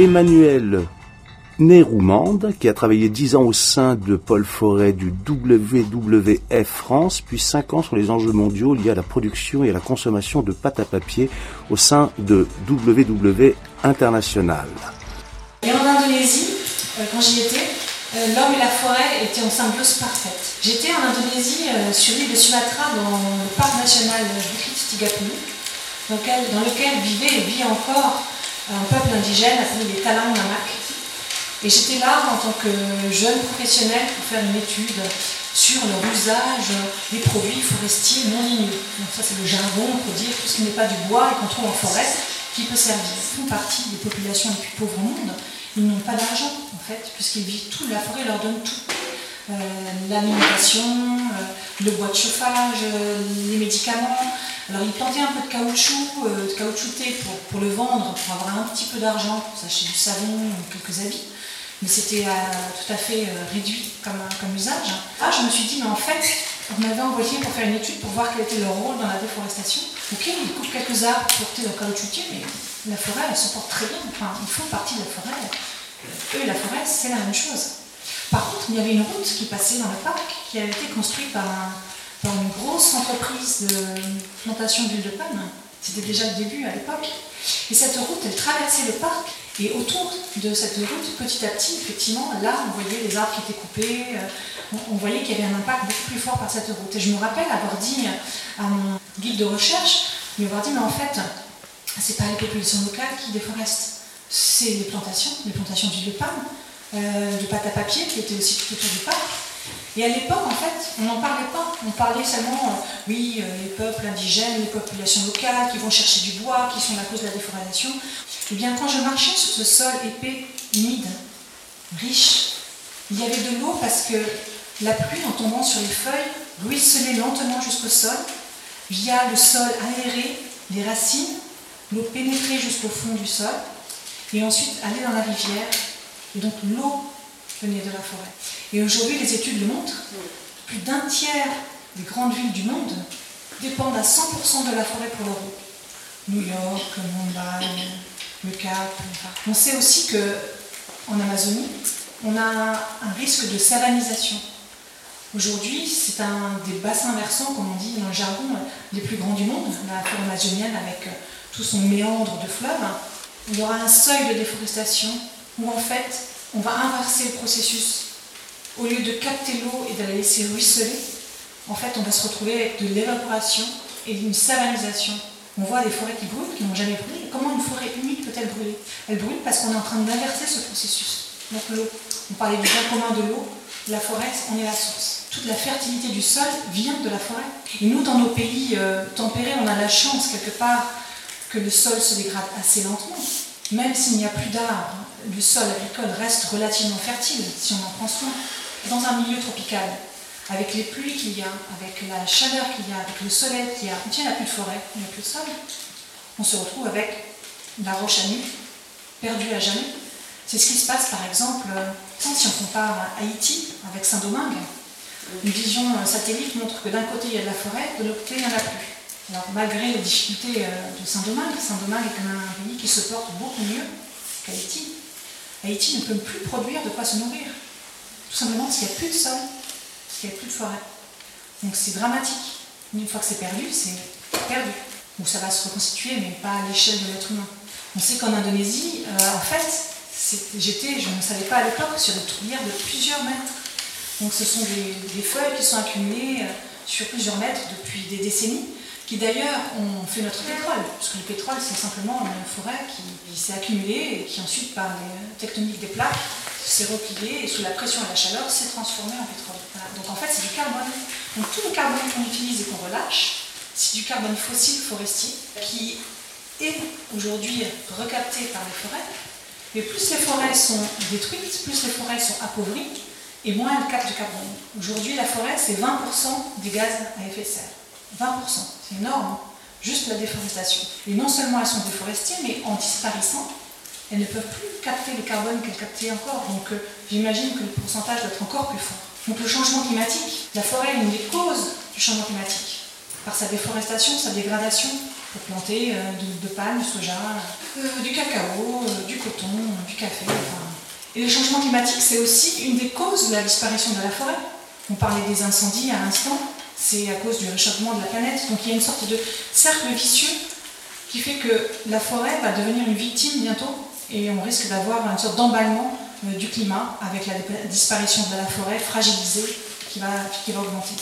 Emmanuel Néroumande, qui a travaillé 10 ans au sein de Paul Forêt du WWF France, puis 5 ans sur les enjeux mondiaux liés à la production et à la consommation de pâte à papier au sein de WW International. Et en Indonésie, euh, quand j'y étais, euh, l'homme et la forêt étaient en symbiose parfaite. J'étais en Indonésie, euh, sur l'île de Sumatra, dans le parc national Bukit lequel, dans lequel vivait et vit encore un peuple indigène appelé les Talang Namak. Et j'étais là en tant que jeune professionnel pour faire une étude sur leur usage des produits forestiers non ligneux. Donc ça c'est le jargon pour dire tout ce qui n'est pas du bois et qu'on trouve en forêt qui peut servir. Font partie des populations les plus pauvres au monde. Ils n'ont pas d'argent en fait, puisqu'ils vivent tout, la forêt leur donne tout. Euh, l'alimentation, euh, le bois de chauffage, euh, les médicaments. Alors ils plantaient un peu de caoutchouc, de caoutchouté pour, pour, le vendre, pour avoir un petit peu d'argent, pour s'acheter du savon, quelques habits mais c'était euh, tout à fait euh, réduit comme, comme usage. Ah, je me suis dit, mais en fait, on m'avait envoyé pour faire une étude pour voir quel était leur rôle dans la déforestation. Ok, ils coupent quelques arbres pour porter leur caoutchoutier, mais la forêt, elle se porte très bien. Enfin, ils font partie de la forêt. Eux la forêt, c'est la même chose. Par contre, il y avait une route qui passait dans le parc qui avait été construite par, par une grosse entreprise de plantation d'huile de palme. C'était déjà le début à l'époque. Et cette route, elle traversait le parc et autour de cette route, petit à petit, effectivement, là, on voyait les arbres qui étaient coupés, euh, on voyait qu'il y avait un impact beaucoup plus fort par cette route. Et je me rappelle avoir dit à mon guide de recherche, lui avoir dit, mais en fait, c'est pas les populations locales qui déforestent, c'est les plantations, les plantations d'huile de palme, euh, de pâte à papier qui étaient aussi tout autour du parc. Et à l'époque, en fait, on n'en parlait pas. On parlait seulement, euh, oui, les peuples indigènes, les populations locales qui vont chercher du bois, qui sont la cause de la déforestation. Eh bien, quand je marchais sur ce sol épais, humide, riche, il y avait de l'eau parce que la pluie, en tombant sur les feuilles, ruisselait lentement jusqu'au sol, via le sol aéré, les racines, l'eau pénétrait jusqu'au fond du sol, et ensuite allait dans la rivière. Et donc l'eau venait de la forêt. Et aujourd'hui, les études le montrent, plus d'un tiers des grandes villes du monde dépendent à 100% de la forêt pour leur eau. New York, Mumbai, le Cap. On sait aussi que en Amazonie, on a un risque de savanisation. Aujourd'hui, c'est un des bassins versants, comme on dit dans le jargon, les plus grands du monde, la forêt amazonienne avec tout son méandre de fleuves. Il y aura un seuil de déforestation où en fait, on va inverser le processus. Au lieu de capter l'eau et de la laisser ruisseler, en fait, on va se retrouver avec de l'évaporation et une savanisation on voit des forêts qui brûlent, qui n'ont jamais brûlé. Comment une forêt humide peut-elle brûler? Elle brûle parce qu'on est en train d'inverser ce processus. Donc l'eau, on parlait du bien commun de l'eau, la forêt, on est la source. Toute la fertilité du sol vient de la forêt. Et nous, dans nos pays euh, tempérés, on a la chance quelque part que le sol se dégrade assez lentement. Même s'il n'y a plus d'arbres, le sol agricole reste relativement fertile si on en prend soin. Dans un milieu tropical, avec les pluies qu'il y a, avec la chaleur qu'il y a, avec le soleil qu'il y a, il n'y a plus de forêt, il n'y a plus de sol, on se retrouve avec la roche à nu, perdue à jamais. C'est ce qui se passe par exemple si on compare Haïti avec Saint-Domingue. Une vision satellite montre que d'un côté il y a de la forêt, de l'autre côté il n'y en a plus. Alors malgré les difficultés euh, de Saint-Domingue, Saint-Domingue est un pays qui se porte beaucoup mieux qu'Haïti. Haïti ne peut plus produire de quoi se nourrir. Tout simplement parce qu'il n'y a plus de sol il n'y a plus de forêt. Donc c'est dramatique. Une fois que c'est perdu, c'est perdu. Donc ça va se reconstituer, mais pas à l'échelle de l'être humain. On sait qu'en Indonésie, euh, en fait, j'étais, je ne savais pas à l'époque, sur des tourbières de plusieurs mètres. Donc ce sont des, feuilles qui sont accumulées euh, sur plusieurs mètres depuis des décennies, qui d'ailleurs ont fait notre pétrole, parce que le pétrole c'est simplement une forêt qui, qui s'est accumulée et qui ensuite, par les tectoniques des plaques, s'est replié et sous la pression et la chaleur s'est transformé en pétrole. Donc en fait, c'est du carbone. Donc tout le carbone qu'on utilise et qu'on relâche, c'est du carbone fossile forestier qui est aujourd'hui recapté par les forêts. Mais plus les forêts sont détruites, plus les forêts sont appauvries, et moins elles captent du carbone. Aujourd'hui, la forêt, c'est 20% des gaz à effet de serre. 20%, c'est énorme. Hein. Juste la déforestation. Et non seulement elles sont déforestées, mais en disparaissant, elles ne peuvent plus capter le carbone qu'elles captaient encore. Donc euh, j'imagine que le pourcentage doit être encore plus fort. Donc le changement climatique, la forêt est une des causes du changement climatique. par sa déforestation, sa dégradation, pour planter euh, de, de soja, euh, du cacao, euh, du coton, du café. Et le changement climatique, c'est aussi une des causes de la disparition de la forêt. On parlait des incendies à l'instant, c'est à cause du réchauffement de la planète. Donc il y a une sorte de cercle vicieux qui fait que la forêt va devenir une victime bientôt et on risque d'avoir une sorte d'emballement du climat avec la disparition de la forêt fragilisée qui va, qui va augmenter.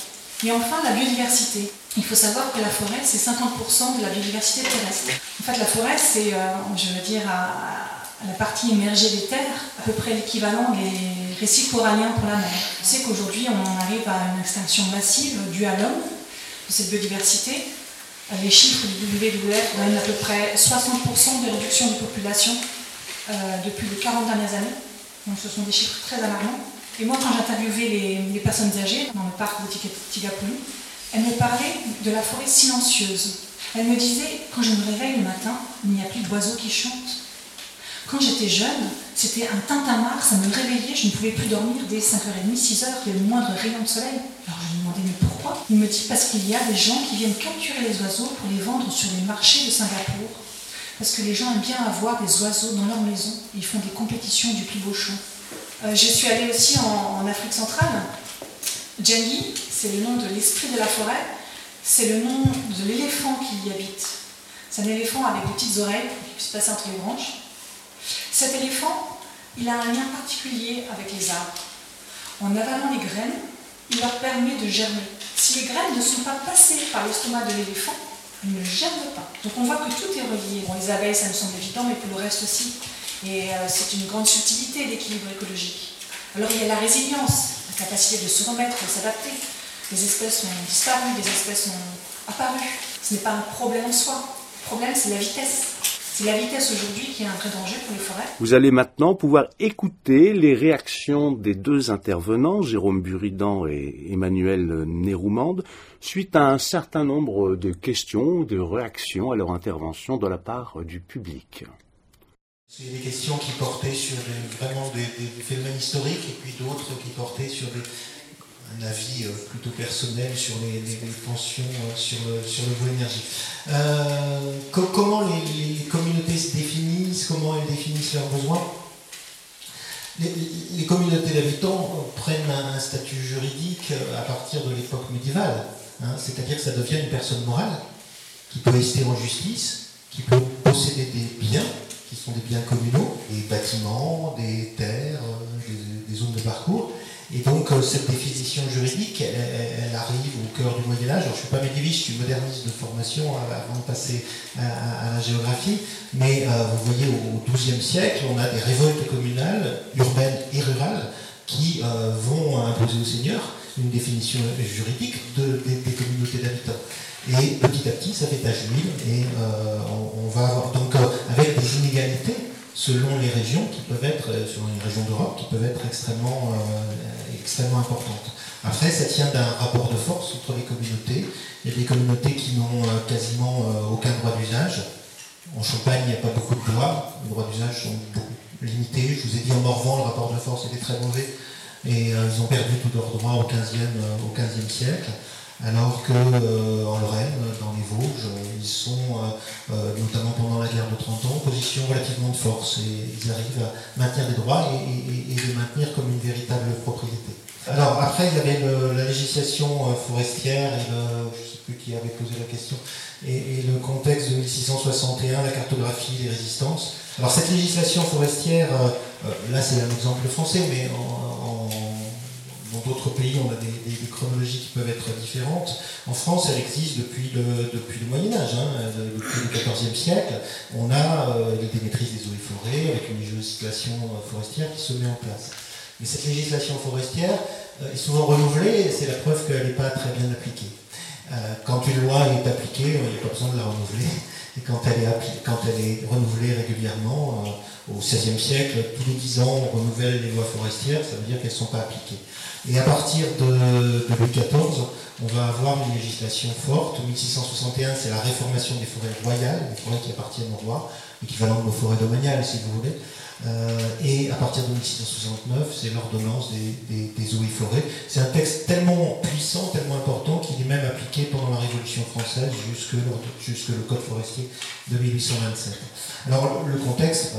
Et enfin, la biodiversité. Il faut savoir que la forêt, c'est 50% de la biodiversité terrestre. En fait, la forêt, c'est, euh, je veux dire, à, la partie émergée des terres, à peu près l'équivalent des récits coralliens pour la mer. On sait qu'aujourd'hui, on arrive à une extinction massive due à l'homme de cette biodiversité. Les chiffres du WWF donnent à peu près 60% de réduction de population euh, depuis les 40 dernières années. Donc ce sont des chiffres très alarmants. Et moi, quand j'interviewais les, personnes âgées dans le parc de Tigapulu, elles me parlaient de la forêt silencieuse. Elles me disaient, quand je me réveille le matin, il n'y a plus d'oiseaux qui chantent. Quand j'étais jeune, c'était un tintamarre, ça me réveillait, je ne pouvais plus dormir dès 5h30, 6h, il y le moindre rayon de soleil. Alors je lui demandais, mais pourquoi? Il me dit, parce qu'il y a des gens qui viennent capturer les oiseaux pour les vendre sur les marchés de Singapour. Parce que les gens aiment bien avoir des oiseaux dans leur maison. Ils font des compétitions du plus beau chant. Euh, je suis allée aussi en, Afrique centrale. Djengi, c'est le nom de l'esprit de la forêt, c'est le nom de l'éléphant qui y habite. C'est un éléphant avec des petites oreilles qui puisse passer entre les branches. Cet éléphant, il a un lien particulier avec les arbres. En avalant les graines, il leur permet de germer. Si les graines ne sont pas passées par l'estomac de l'éléphant, ne germent pas. Donc on voit que tout est relié. Bon, les abeilles, ça me semble évident, mais pour le reste aussi. Et euh, c'est une grande subtilité l'équilibre écologique. Alors il y a la résilience, la capacité de se remettre, de s'adapter. Les espèces ont disparu, des espèces ont apparu. Ce n'est pas un problème en soi. Le problème, c'est la vitesse. C'est la vitesse aujourd'hui qui est un vrai danger pour les forêts. Vous allez maintenant pouvoir écouter les réactions des deux intervenants, Jérôme Buridan et Emmanuel Néroumande, suite à un certain nombre de questions, de réactions à leur intervention de la part du public. C'est des questions qui portaient sur vraiment des, phénomènes historiques et puis d'autres qui portaient sur un avis euh, plutôt personnel sur les, tensions euh, sur le, sur le énergie. Euh, comment les, communautés se définissent, comment elles définissent leurs besoins? Les, communautés d'habitants prennent un, statut juridique à partir de l'époque médiévale, hein. c'est-à-dire que ça devient une personne morale qui peut rester en justice, qui peut posséder des biens, qui sont des biens communaux, des bâtiments, des terres, des, zones de parcours. Et donc euh, cette définition juridique, elle, arrive au cœur du Moyen Âge. Alors, je ne suis pas médiéviste, je suis moderniste de formation euh, avant de passer à, la géographie, mais vous voyez au XIIe siècle, on a des révoltes communales, urbaines et rurales, qui vont imposer aux seigneurs une définition juridique des communautés d'habitants. Et petit à petit, ça fait tache d'huile et euh, on, va avoir donc euh, avec des inégalités selon les régions qui peuvent être, euh, selon les régions d'Europe, qui peuvent être extrêmement, extrêmement importantes. Après, ça tient d'un rapport de force entre les communautés. Il y a des communautés qui n'ont quasiment aucun droit d'usage. En Champagne, il n'y a pas beaucoup de droits. Les droits d'usage sont beaucoup limités. Je vous ai dit en Morvan, le rapport de force était très mauvais. Et ils ont perdu tous leurs droits au 15e, au 15e siècle alors qu'en euh, Lorraine, dans les Vosges, ils sont, euh, euh, notamment pendant la guerre de 30 ans, en position relativement de force et ils arrivent à maintenir des droits et, et, les maintenir comme une véritable propriété. Alors après, il y avait la législation forestière, et je ne sais plus qui avait posé la question, et, le contexte de 1661, la cartographie, les résistances. Alors cette législation forestière, là c'est un exemple français, mais en dans d'autres pays, on a des, chronologies qui peuvent être différentes. En France, elle existe depuis le, Moyen Âge, hein, depuis le XIVe siècle. On a euh, des maîtrises des eaux et forêts avec une législation euh, forestière qui se met en place. Mais cette législation forestière euh, est souvent renouvelée et c'est la preuve qu'elle n'est pas très bien appliquée. quand une loi est appliquée, il n'y a pas besoin de la renouveler. Et quand elle est, quand elle est renouvelée régulièrement, au XVIe siècle, tous les 10 ans, on renouvelle les lois forestières, ça veut dire qu'elles ne sont pas appliquées. Et à partir de, Louis XIV, on va avoir une législation forte. 1661, c'est la réformation des forêts royales, des forêts qui appartiennent au roi, équivalent de nos forêts domaniales, si vous voulez. Euh, et à partir de 1669, c'est l'ordonnance des, eaux et forêts. C'est un texte tellement puissant, tellement important qu'il est même appliqué pendant la Révolution française française jusque, jusque le Code forestier de 1827. Alors le contexte,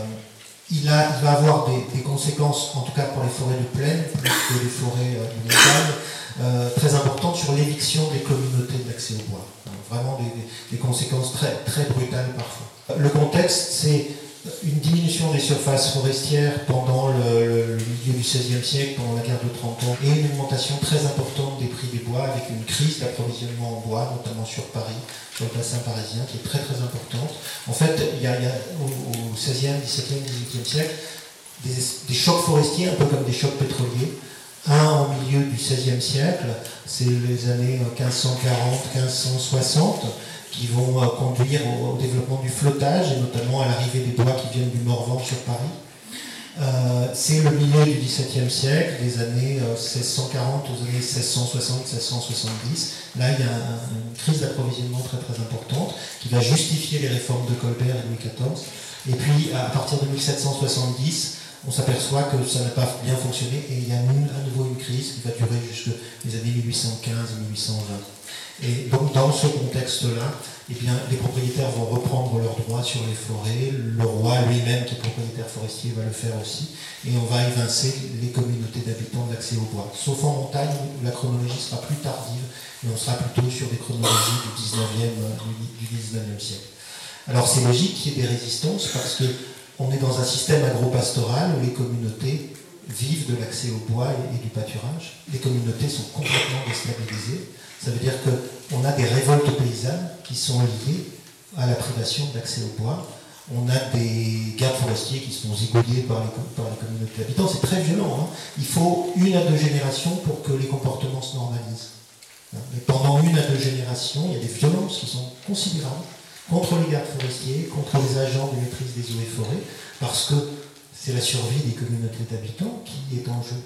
il, a, il va avoir des, conséquences, en tout cas pour les forêts de plaine, plus que les forêts de montagne, très importantes sur l'éviction des communautés d'accès au bois. vraiment des, des, conséquences très, très brutales parfois. Le contexte, c'est une diminution des surfaces forestières pendant le, milieu du XVIe siècle, pendant la guerre de 30 ans, et une augmentation très importante des prix des bois, avec une crise d'approvisionnement en bois, notamment sur Paris, sur le bassin parisien, qui est très très importante. En fait, il y a, au, XVIe, XVIIe, XVIIIe siècle des, des, chocs forestiers, un peu comme des chocs pétroliers. Un au milieu du XVIe siècle, c'est les années 1540-1560 qui vont euh, conduire au, développement du flottage et notamment à l'arrivée des bois qui viennent du Morvan sur Paris. Euh, c'est le milieu du XVIIe siècle, des années 1640 euh, aux années 1660-1670. Là, il y a une crise d'approvisionnement très très importante qui va justifier les réformes de Colbert et Louis XIV. Et puis, à partir de 1770, on s'aperçoit que ça n'a pas bien fonctionné et il y a à nouveau une crise qui va durer jusqu'aux années 1815 et 1820. Et donc dans ce contexte-là, eh les propriétaires vont reprendre leurs droits sur les forêts, le roi lui-même qui est propriétaire forestier va le faire aussi, et on va évincer les communautés d'habitants de l'accès au bois. Sauf en montagne où la chronologie sera plus tardive, et on sera plutôt sur des chronologies du 19e, du 19e siècle. Alors c'est logique qu'il y ait des résistances parce que on est dans un système agropastoral où les communautés vivent de l'accès au bois et, du pâturage. Les communautés sont complètement déstabilisées. Ça veut dire qu'on a des révoltes paysannes qui sont liées à la privation d'accès au bois. On a des gardes forestiers qui sont zigouillés par les, communautés d'habitants. C'est très violent. Hein. Il faut une à deux générations pour que les comportements se normalisent. Mais pendant une à deux générations, il y a des violences qui sont considérables contre les gardes forestiers, contre les agents de maîtrise des eaux et forêts, parce que c'est la survie des communautés d'habitants qui est en jeu.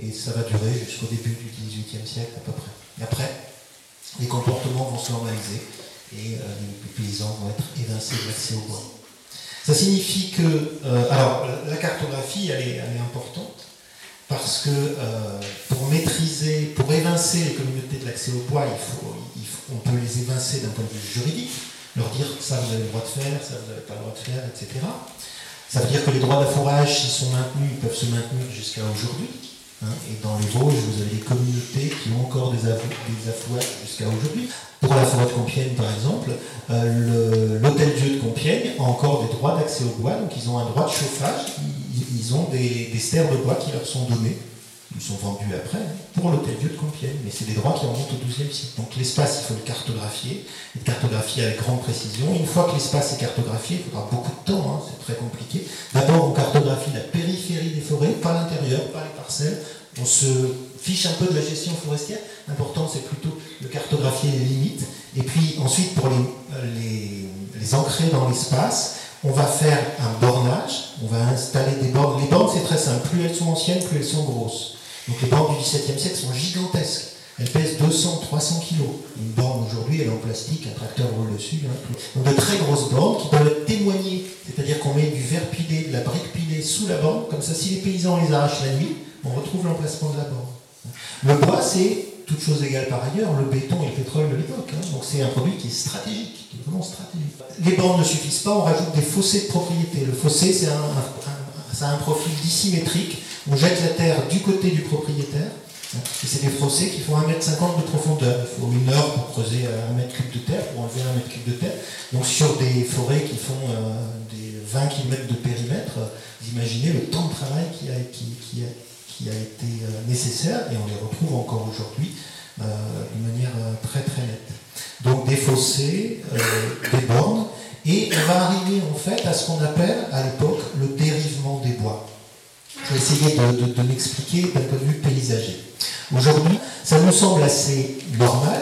Et ça va durer jusqu'au début du XVIIIe siècle à peu près. Et après, les comportements vont se normaliser et euh, les paysans vont être évincés de l'accès au bois. Ça signifie que, euh, alors la cartographie, elle est, importante parce que euh, pour maîtriser, pour évincer les communautés de l'accès au bois, il faut, on peut les évincer d'un point de vue juridique, leur dire ça vous avez le droit de faire, ça vous n'avez pas le droit de faire, etc. Ça veut dire que les droits d'affourage, s'ils sont maintenus, ils peuvent se maintenir jusqu'à aujourd'hui. Hein. et dans les Vosges, vous avez des communautés qui ont encore des, affouages jusqu'à aujourd'hui. Pour la forêt de Compiègne, par exemple, euh, l'Hôtel-Dieu de Compiègne a encore des droits d'accès au bois, donc ils ont un droit de chauffage, ils, ont des, des de bois qui leur sont donnés ils sont vendus après pour l'hôtel-dieu de Compiègne, mais c'est des droits qui remontent au XIIe siècle. Donc l'espace, il faut le cartographier, le cartographier avec grande précision. Une fois que l'espace est cartographié, il faudra beaucoup de temps, hein, c'est très compliqué. D'abord, on cartographie la périphérie des forêts, pas l'intérieur, pas les parcelles. On se fiche un peu de la gestion forestière. L'important, c'est plutôt de cartographier les limites. Et puis ensuite, pour les, les, les ancrer dans l'espace, on va faire un bornage, on va installer des bornes. Les bornes, c'est très simple. Plus elles sont anciennes, plus elles sont grosses. Donc les bornes du XVIIe siècle sont gigantesques. Elles pèsent 200, 300 kg. Une borne aujourd'hui, elle est en plastique, un tracteur roule dessus. Hein, Donc de très grosses bornes qui doivent être témoignées. C'est-à-dire qu'on met du verre pilé, de la brique pilée sous la borne. Comme ça, si les paysans les arrachent la nuit, on retrouve l'emplacement de la borne. Le bois, c'est, toute chose égale par ailleurs, le béton et le pétrole de l'époque. Hein. Donc c'est un produit qui est stratégique, qui est vraiment stratégique. Les bornes ne suffisent pas, on rajoute des fossés de propriété. Le fossé, c'est un, un profil dissymétrique on jette la terre du côté du propriétaire. Et c'est des fossés qui font 1m50 de profondeur. Il faut une heure pour creuser un mètre cube de terre, pour enlever un mètre cube de terre. Donc sur des forêts qui font euh, des 20 km de périmètre, vous imaginez le temps de travail qui a, été euh, nécessaire, et on les retrouve encore aujourd'hui euh, de manière très très nette. Donc des fossés, des bornes, et on va arriver en fait à ce qu'on appelle à l'époque le dérivement des bois. Essayer de, m'expliquer d'un point de vue paysager. Aujourd'hui, ça nous semble assez normal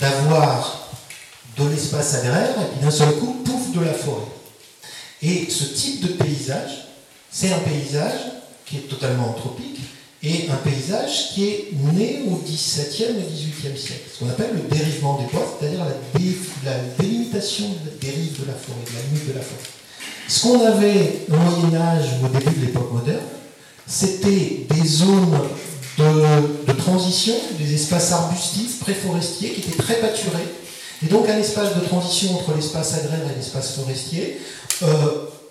d'avoir de l'espace agraire et puis d'un seul coup, pouf, de la forêt. Et ce type de paysage, c'est un paysage qui est totalement anthropique et un paysage qui est né au XVIIe et XVIIIe siècle, ce qu'on appelle le dérivement des bois, c'est-à-dire la, délimitation de la dérive de la forêt, de la limite de la forêt. Ce qu'on avait au Moyen Âge ou au début de l'époque moderne, c'était des zones de, transition, des espaces arbustifs, préforestiers, qui étaient très pâturés, Et donc un espace de transition entre l'espace agraire et l'espace forestier. Euh,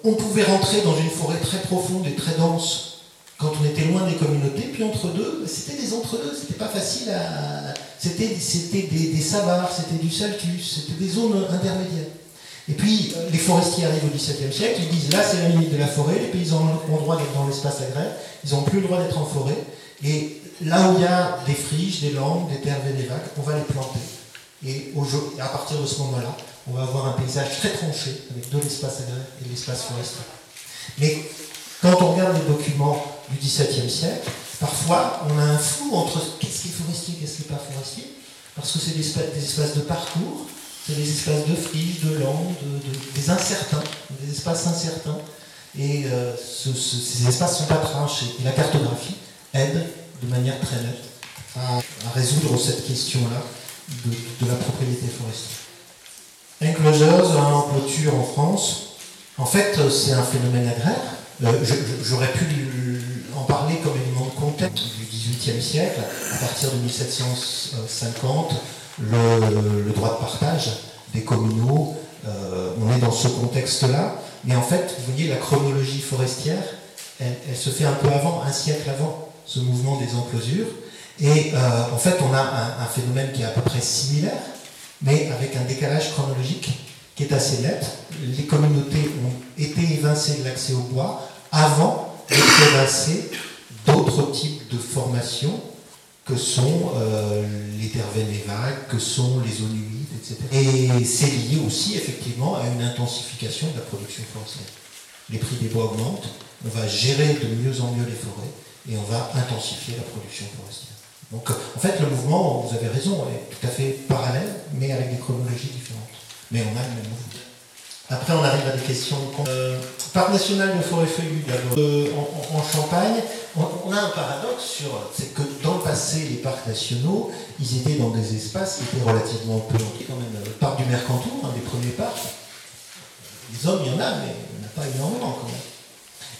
on pouvait rentrer dans une forêt très profonde et très dense quand on était loin des communautés, puis entre deux, c'était des entre-deux, c'était pas facile à. C'était, des, des savares, c'était du saltus, c'était des zones intermédiaires. Et puis, les forestiers arrivent au XVIIe siècle, ils disent là c'est la limite de la forêt, les paysans ont le droit d'être dans l'espace agraire, ils n'ont plus le droit d'être en forêt, et là où il y a des friches, des landes, des terres vénévaques, on va les planter. Et à partir de ce moment-là, on va avoir un paysage très tranché avec de l'espace agraire et de l'espace forestier. Mais quand on regarde les documents du XVIIe siècle, parfois on a un flou entre qu'est-ce qui est forestier, qu'est-ce qui n'est pas forestier, parce que c'est des, espaces de parcours, c'est des espaces de friches, de landes, des incertains, des espaces incertains. Et euh, ces espaces ne sont pas tranchés. Et la cartographie aide de manière très nette à, résoudre cette question-là de, la propriété forestière. Enclosures en clôture en France, en fait, c'est un phénomène agraire. Euh, j'aurais pu en parler comme élément de contexte du XVIIIe siècle, à partir de 1750, le, droit de partage des communaux, euh, on est dans ce contexte-là, mais en fait, vous voyez, la chronologie forestière, elle, se fait un peu avant, un siècle avant ce mouvement des enclosures, et euh, en fait, on a un, phénomène qui est à peu près similaire, mais avec un décalage chronologique qui est assez net. Les communautés ont été évincées de l'accès au bois avant d'être évincées d'autres types de formations que sont euh, les terres vagues, que sont les zones humides, etc. Et c'est lié aussi effectivement à une intensification de la production forestière. Les prix des bois augmentent, on va gérer de mieux en mieux les forêts et on va intensifier la production forestière. Donc en fait le mouvement, vous avez raison, est tout à fait parallèle, mais avec des chronologies différentes. Mais on a le même mouvement. Après, on arrive à des questions. Euh, parc national de forêt feuillue, euh, en, Champagne, on, a un paradoxe sur. C'est que dans le passé, les parcs nationaux, ils étaient dans des espaces qui étaient relativement peu. Le parc du Mercantour, un des premiers parcs, les hommes, il y en a, mais il n'y en a pas énormément quand même.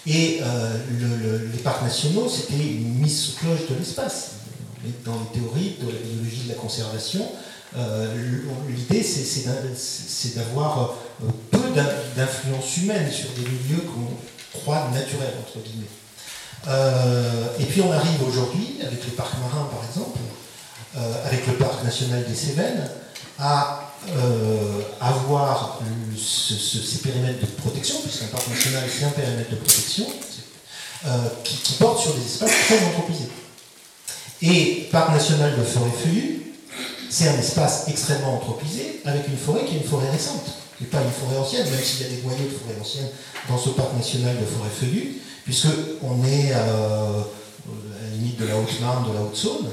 Et euh, les parcs nationaux, c'était une mise sous cloche de l'espace. Dans les théories de la biologie de la conservation, euh, l'idée, c'est d'avoir euh, peu d'influence humaine sur des milieux qu'on croit naturels, entre guillemets. Euh, et puis on arrive aujourd'hui, avec le parc marin par exemple, avec le parc national des Cévennes, à avoir ces périmètres de protection, puisqu'un parc national c'est un périmètre de protection, qui, qui, porte sur des espaces très anthropisés. Et parc national de forêt feuillue, c'est un espace extrêmement anthropisé avec une forêt qui est une forêt récente, qui n'est pas une forêt ancienne, même s'il y a des noyaux de forêt ancienne dans ce parc national de forêt feuillue, puisqu'on est euh, à la limite de la Haute-Marne, de la Haute-Saône,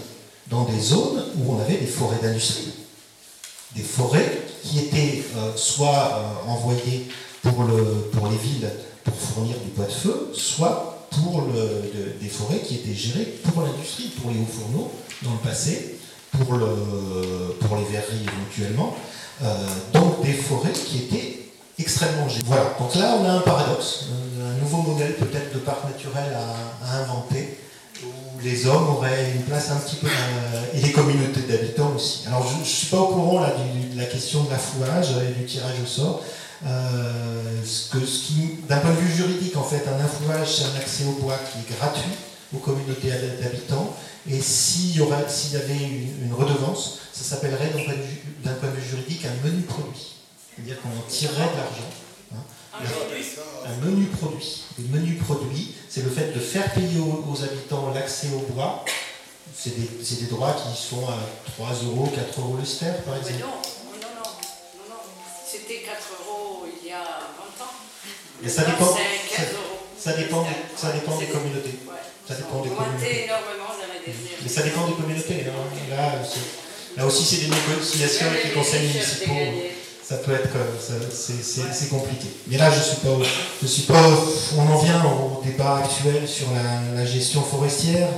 dans des zones où on avait des forêts d'industrie. Des forêts qui étaient euh, soit euh, envoyées pour les villes pour fournir du bois de feu, soit pour des forêts qui étaient gérées pour l'industrie, pour les hauts fourneaux dans le passé, pour, le, pour les verreries éventuellement, euh, donc des forêts qui étaient extrêmement gérées. Voilà, donc là on a un paradoxe, un nouveau modèle peut-être de parc naturel à, inventer, où les hommes auraient une place un petit peu, et les communautés d'habitants aussi. Alors je ne suis pas au courant là, de la question de l'affouage et du tirage au sort. Euh, ce, que, ce qui, d'un point de vue juridique, en fait, un affouage, c'est un accès au bois qui est gratuit aux communautés d'habitants et s'il y, aurait, s'il y avait une, redevance, ça s'appellerait d'un point, de vue juridique un menu produit. C'est-à-dire qu'on en tirerait de l'argent. Hein. un menu produit. Le menu produit, c'est le fait de faire payer aux, habitants l'accès au bois. C'est des, des, droits qui sont à 3 euros, 4 euros le ster, par exemple. Mais non, non, non, non, non. C'était 4 euros il y a 20 ans. Mais ça dépend, ça, ça, dépend, ça dépend des communautés. Ça dépend des communautés. énormément mais ça dépend des communautés. Hein. Là, aussi, c'est des négociations avec les conseils municipaux. Ça peut être, c'est compliqué. Mais là, je suis pas, je suis pas. On en vient au débat actuel sur la, gestion forestière.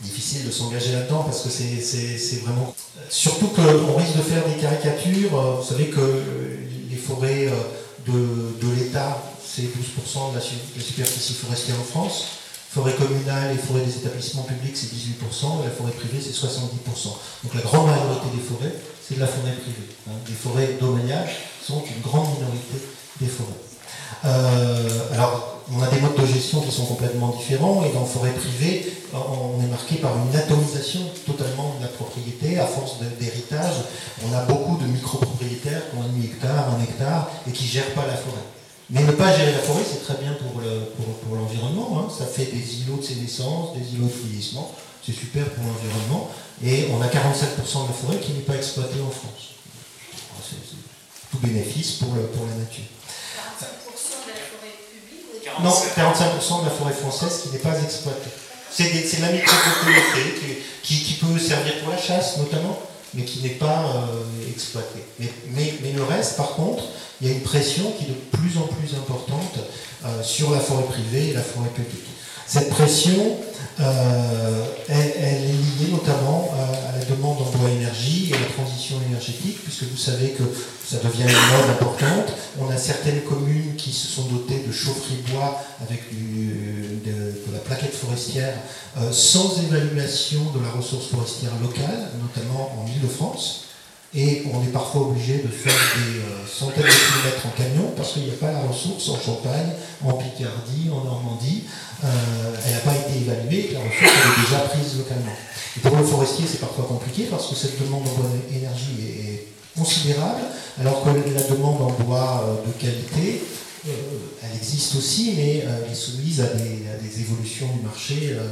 Difficile de s'engager là-dedans parce que c'est vraiment. Surtout qu'on risque de faire des caricatures. Vous savez que les forêts euh, de, de l'État, c'est 12% de la superficie forestière en France Forêt communale et forêt des établissements publics, c'est 18%, et la forêt privée, c'est 70%. Donc la grande majorité des forêts, c'est de la forêt privée. Hein. Les forêts domaniales sont une grande minorité des forêts. Euh, alors, on a des modes de gestion qui sont complètement différents, et dans forêt privée, on est marqué par une atomisation totalement de la propriété, à force d'héritage. On a beaucoup de micro-propriétaires qui ont un demi-hectare, un hectare, et qui ne gèrent pas la forêt. Mais ne pas gérer la forêt, c'est très bien pour, l'environnement. Hein. Ça fait des îlots de sénescence, des îlots de vieillissement. C'est super pour l'environnement. Et on a 47% de la forêt qui n'est pas exploitée en France. C'est tout bénéfice pour, la nature. 45% de la forêt publique Non, 45% de la forêt française qui n'est pas exploitée. C'est la micropropriété qui, qui, peut servir pour la chasse notamment, mais qui n'est pas euh, exploitée. mais, le reste, par contre, il y a une pression qui est de plus en plus importante euh, sur la forêt privée et la forêt publique. Cette pression, euh, elle, est liée notamment euh, à la demande d'emploi énergie et à la transition énergétique, puisque vous savez que ça devient une mode importante. On a certaines communes qui se sont dotées de chaufferies bois avec de, la plaquette forestière sans évaluation de la ressource forestière locale, notamment en Ile-de-France. Et on est parfois obligé de faire des euh, centaines de kilomètres en camion parce qu'il n'y a pas la ressource en Champagne, en Picardie, en Normandie. Euh, elle n'a pas été évaluée la ressource est déjà prise localement. Et pour le forestier, c'est parfois compliqué parce que cette demande en bois d'énergie est, considérable, alors que la demande en bois euh, de qualité, euh, elle existe aussi, mais elle est soumise à des, évolutions du marché euh,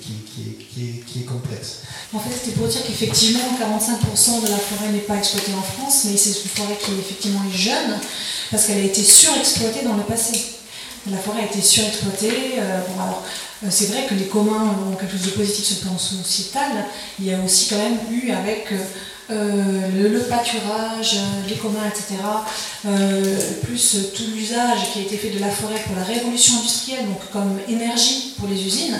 qui, est, complexe. En fait, c'était pour dire qu'effectivement, 45% de la forêt n'est pas exploitée en France, mais c'est une forêt qui effectivement est jeune, parce qu'elle a été surexploitée dans le passé. La forêt a été surexploitée. Euh, bon, alors, c'est vrai que les communs ont quelque chose de positif sur le plan sociétal. Il y a aussi quand même eu avec euh, le, pâturage, les communs, etc., euh, plus tout l'usage qui a été fait de la forêt pour la révolution industrielle, donc comme énergie pour les usines,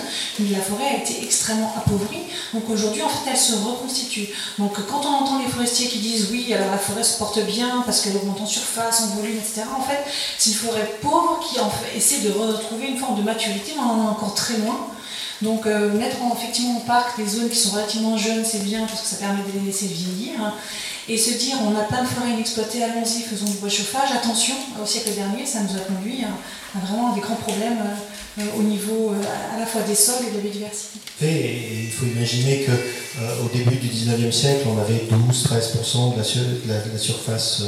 la forêt a été extrêmement appauvrie. Donc aujourd'hui, en fait, elle se reconstitue. Donc quand on entend les forestiers qui disent oui, alors la forêt se porte bien parce qu'elle augmente en surface, en volume, etc., en fait, c'est une forêt pauvre qui fait, essaie de retrouver une forme de maturité, mais on en est encore très loin. Donc euh, mettre en, effectivement au parc des zones qui sont relativement jeunes, c'est bien parce que ça permet de les laisser vieillir. Et se dire, on a plein de forêts inexploitées, allons-y, faisons du bois chauffage. Attention, au siècle dernier, ça nous a conduit à, vraiment des grands problèmes euh, au niveau euh, à la fois des sols et de la biodiversité. Et il faut imaginer qu'au début du 19e siècle, on avait 12-13% de, la, surface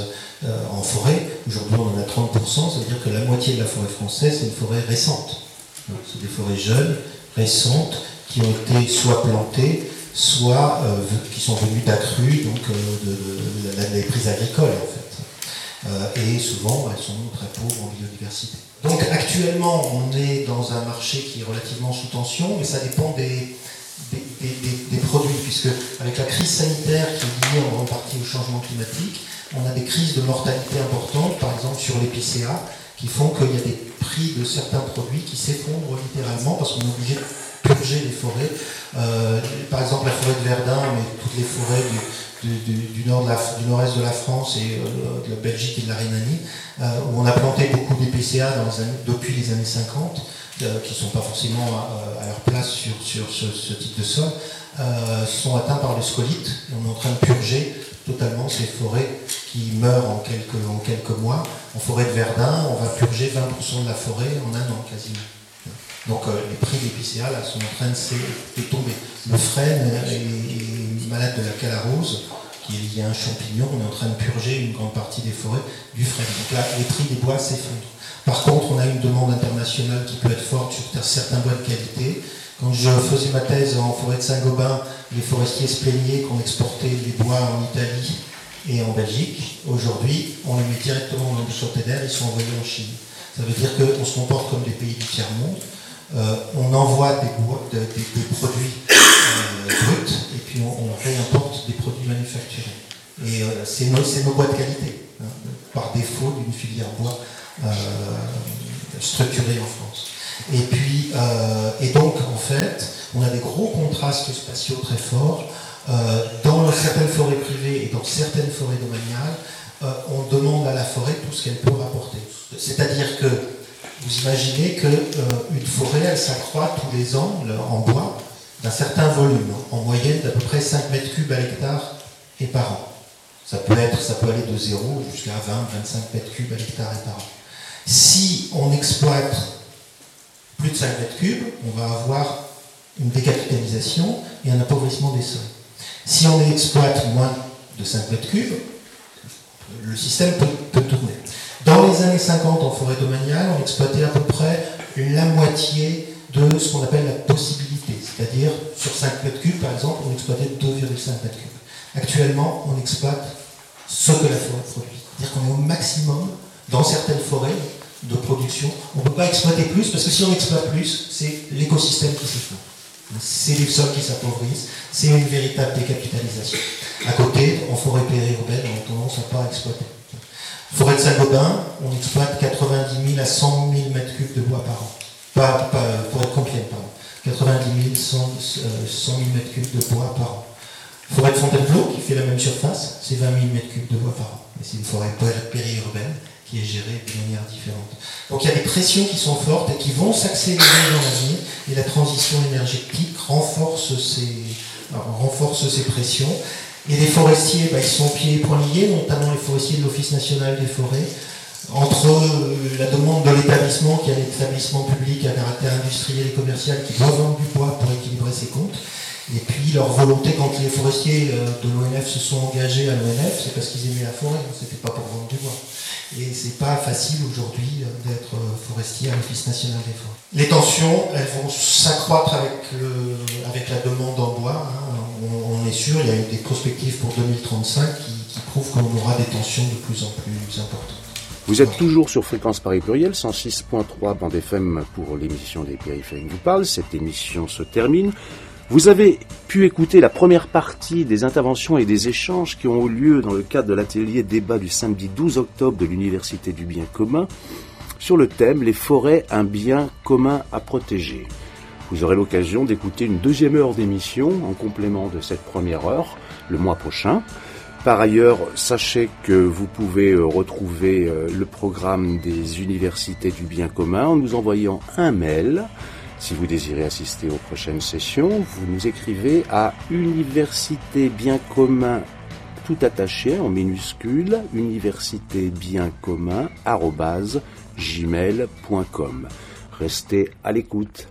en forêt. Aujourd'hui, on en a 30%, ça veut dire que la moitié de la forêt française, c'est une forêt récente. C'est des forêts jeunes récentes qui ont été soit plantées, soit euh, qui sont venues d'accrues, donc euh, de, des prises agricoles en fait. Euh, et souvent, elles sont très pauvres en biodiversité. Donc actuellement, on est dans un marché qui est relativement sous tension, mais ça dépend des, des, produits, puisque avec la crise sanitaire qui est liée en grande partie au changement climatique, on a des crises de mortalité importantes, par exemple sur l'épicéa, qui font qu'il y a des prix de certains produits qui s'effondrent littéralement parce qu'on est obligé de purger les forêts. Euh, par exemple, la forêt de Verdun, mais toutes les forêts du, nord du nord-est de la France et euh, de la Belgique et de la Rhénanie, euh, où on a planté beaucoup d'EPCA depuis les années 50, qui ne sont pas forcément à, leur place sur, sur ce, type de sol, sont atteints par le scolite on est en train de purger totalement ces forêts qui meurent en quelques, en quelques mois. En forêt de Verdun, on va purger 20% de la forêt en un an quasiment. Donc euh, les prix d'épicéa sont en train de, tomber. Le frêne est, malade de la calarose, qui est lié à un champignon. On est en train de purger une grande partie des forêts du frêne. Donc là, les prix des bois s'effondrent. Par contre, on a une demande internationale qui peut être forte sur certains bois de qualité. Quand je faisais ma thèse en forêt de Saint-Gobain, les forestiers se plaignaient qu'on exportait les bois en Italie et en Belgique. Aujourd'hui, on les met directement dans le ils sont envoyés en Chine. Ça veut dire qu'on se comporte comme des pays du tiers-monde. Euh, on envoie des, produits euh, bruts et puis on, réimporte des produits manufacturés. Et euh, c'est nos, bois de qualité, hein, par défaut d'une filière bois structurée en France. Et puis, et donc en fait, on a des gros contrastes spatiaux très forts. Dans certaines forêts privées et dans certaines forêts domaniales, on demande à la forêt tout ce qu'elle peut rapporter. C'est-à-dire que vous imaginez qu'une euh, forêt, elle s'accroît tous les ans en bois d'un certain volume, en moyenne d'à peu près 5 mètres cubes à l'hectare et par an. Ça peut, être, ça peut aller de 0 jusqu'à 20, 25 mètres cubes à l'hectare et par an. Si on exploite plus de 5 mètres cubes, on va avoir une décapitalisation et un appauvrissement des sols. Si on exploite moins de 5 mètres cubes, le système peut, tourner. Dans les années 50, en forêt domaniale, on exploitait à peu près la moitié de ce qu'on appelle la possibilité. C'est-à-dire, sur 5 mètres cubes, par exemple, on exploitait 2,5 mètres cubes. Actuellement, on exploite ce que la forêt produit. C'est-à-dire qu'on est au maximum, dans certaines forêts, de production. On ne peut pas exploiter plus, parce que si on exploite plus, c'est l'écosystème qui s'effondre. C'est les sols qui s'appauvrissent, c'est une véritable décapitalisation. À côté, en forêt périurbaine, on a tendance à pas exploiter. Forêt de Saint-Gobain, on exploite 90 000 à 100 000 mètres cubes de bois par an. Pas, pas pour être complet, pardon. 90 000, 100, 000 mètres cubes de bois par an. Forêt de Fontainebleau, qui fait la même surface, c'est 20 000 mètres cubes de bois par an. Mais c'est une forêt périurbaine qui est gérée de manière différente. Donc il y a des pressions qui sont fortes et qui vont s'accélérer dans l'avenir, et la transition énergétique renforce ces, renforce ces pressions. Et les forestiers, bah, ils sont pieds et poings liés, notamment les forestiers de l'Office national des forêts, entre euh, la demande de l'établissement, qui est un établissement public à caractère industriel et commercial, qui doit vendre du bois pour équilibrer ses comptes, et puis leur volonté, quand les forestiers euh, de l'ONF se sont engagés à l'ONF, c'est parce qu'ils aimaient la forêt, c'était pas pour vendre du bois. Et c'est pas facile aujourd'hui euh, d'être forestier à l'Office national des forêts. Les tensions, elles vont s'accroître avec, avec la demande en bois. Hein. Est sûr, il y a eu des prospectives pour 2035 qui, qui prouvent qu'on aura des tensions de plus en plus importantes. Vous êtes toujours sur Fréquence Paris Pluriel, 106.3 bande FM pour l'émission des périphériques vous parle. Cette émission se termine. Vous avez pu écouter la première partie des interventions et des échanges qui ont eu lieu dans le cadre de l'atelier débat du samedi 12 octobre de l'Université du bien commun sur le thème Les forêts, un bien commun à protéger. Vous aurez l'occasion d'écouter une deuxième heure d'émission en complément de cette première heure le mois prochain. Par ailleurs, sachez que vous pouvez euh, retrouver euh, le programme des universités du bien commun en nous envoyant un mail. Si vous désirez assister aux prochaines sessions, vous nous écrivez à université bien commun tout attaché en minuscule université bien commun gmail.com. Restez à l'écoute.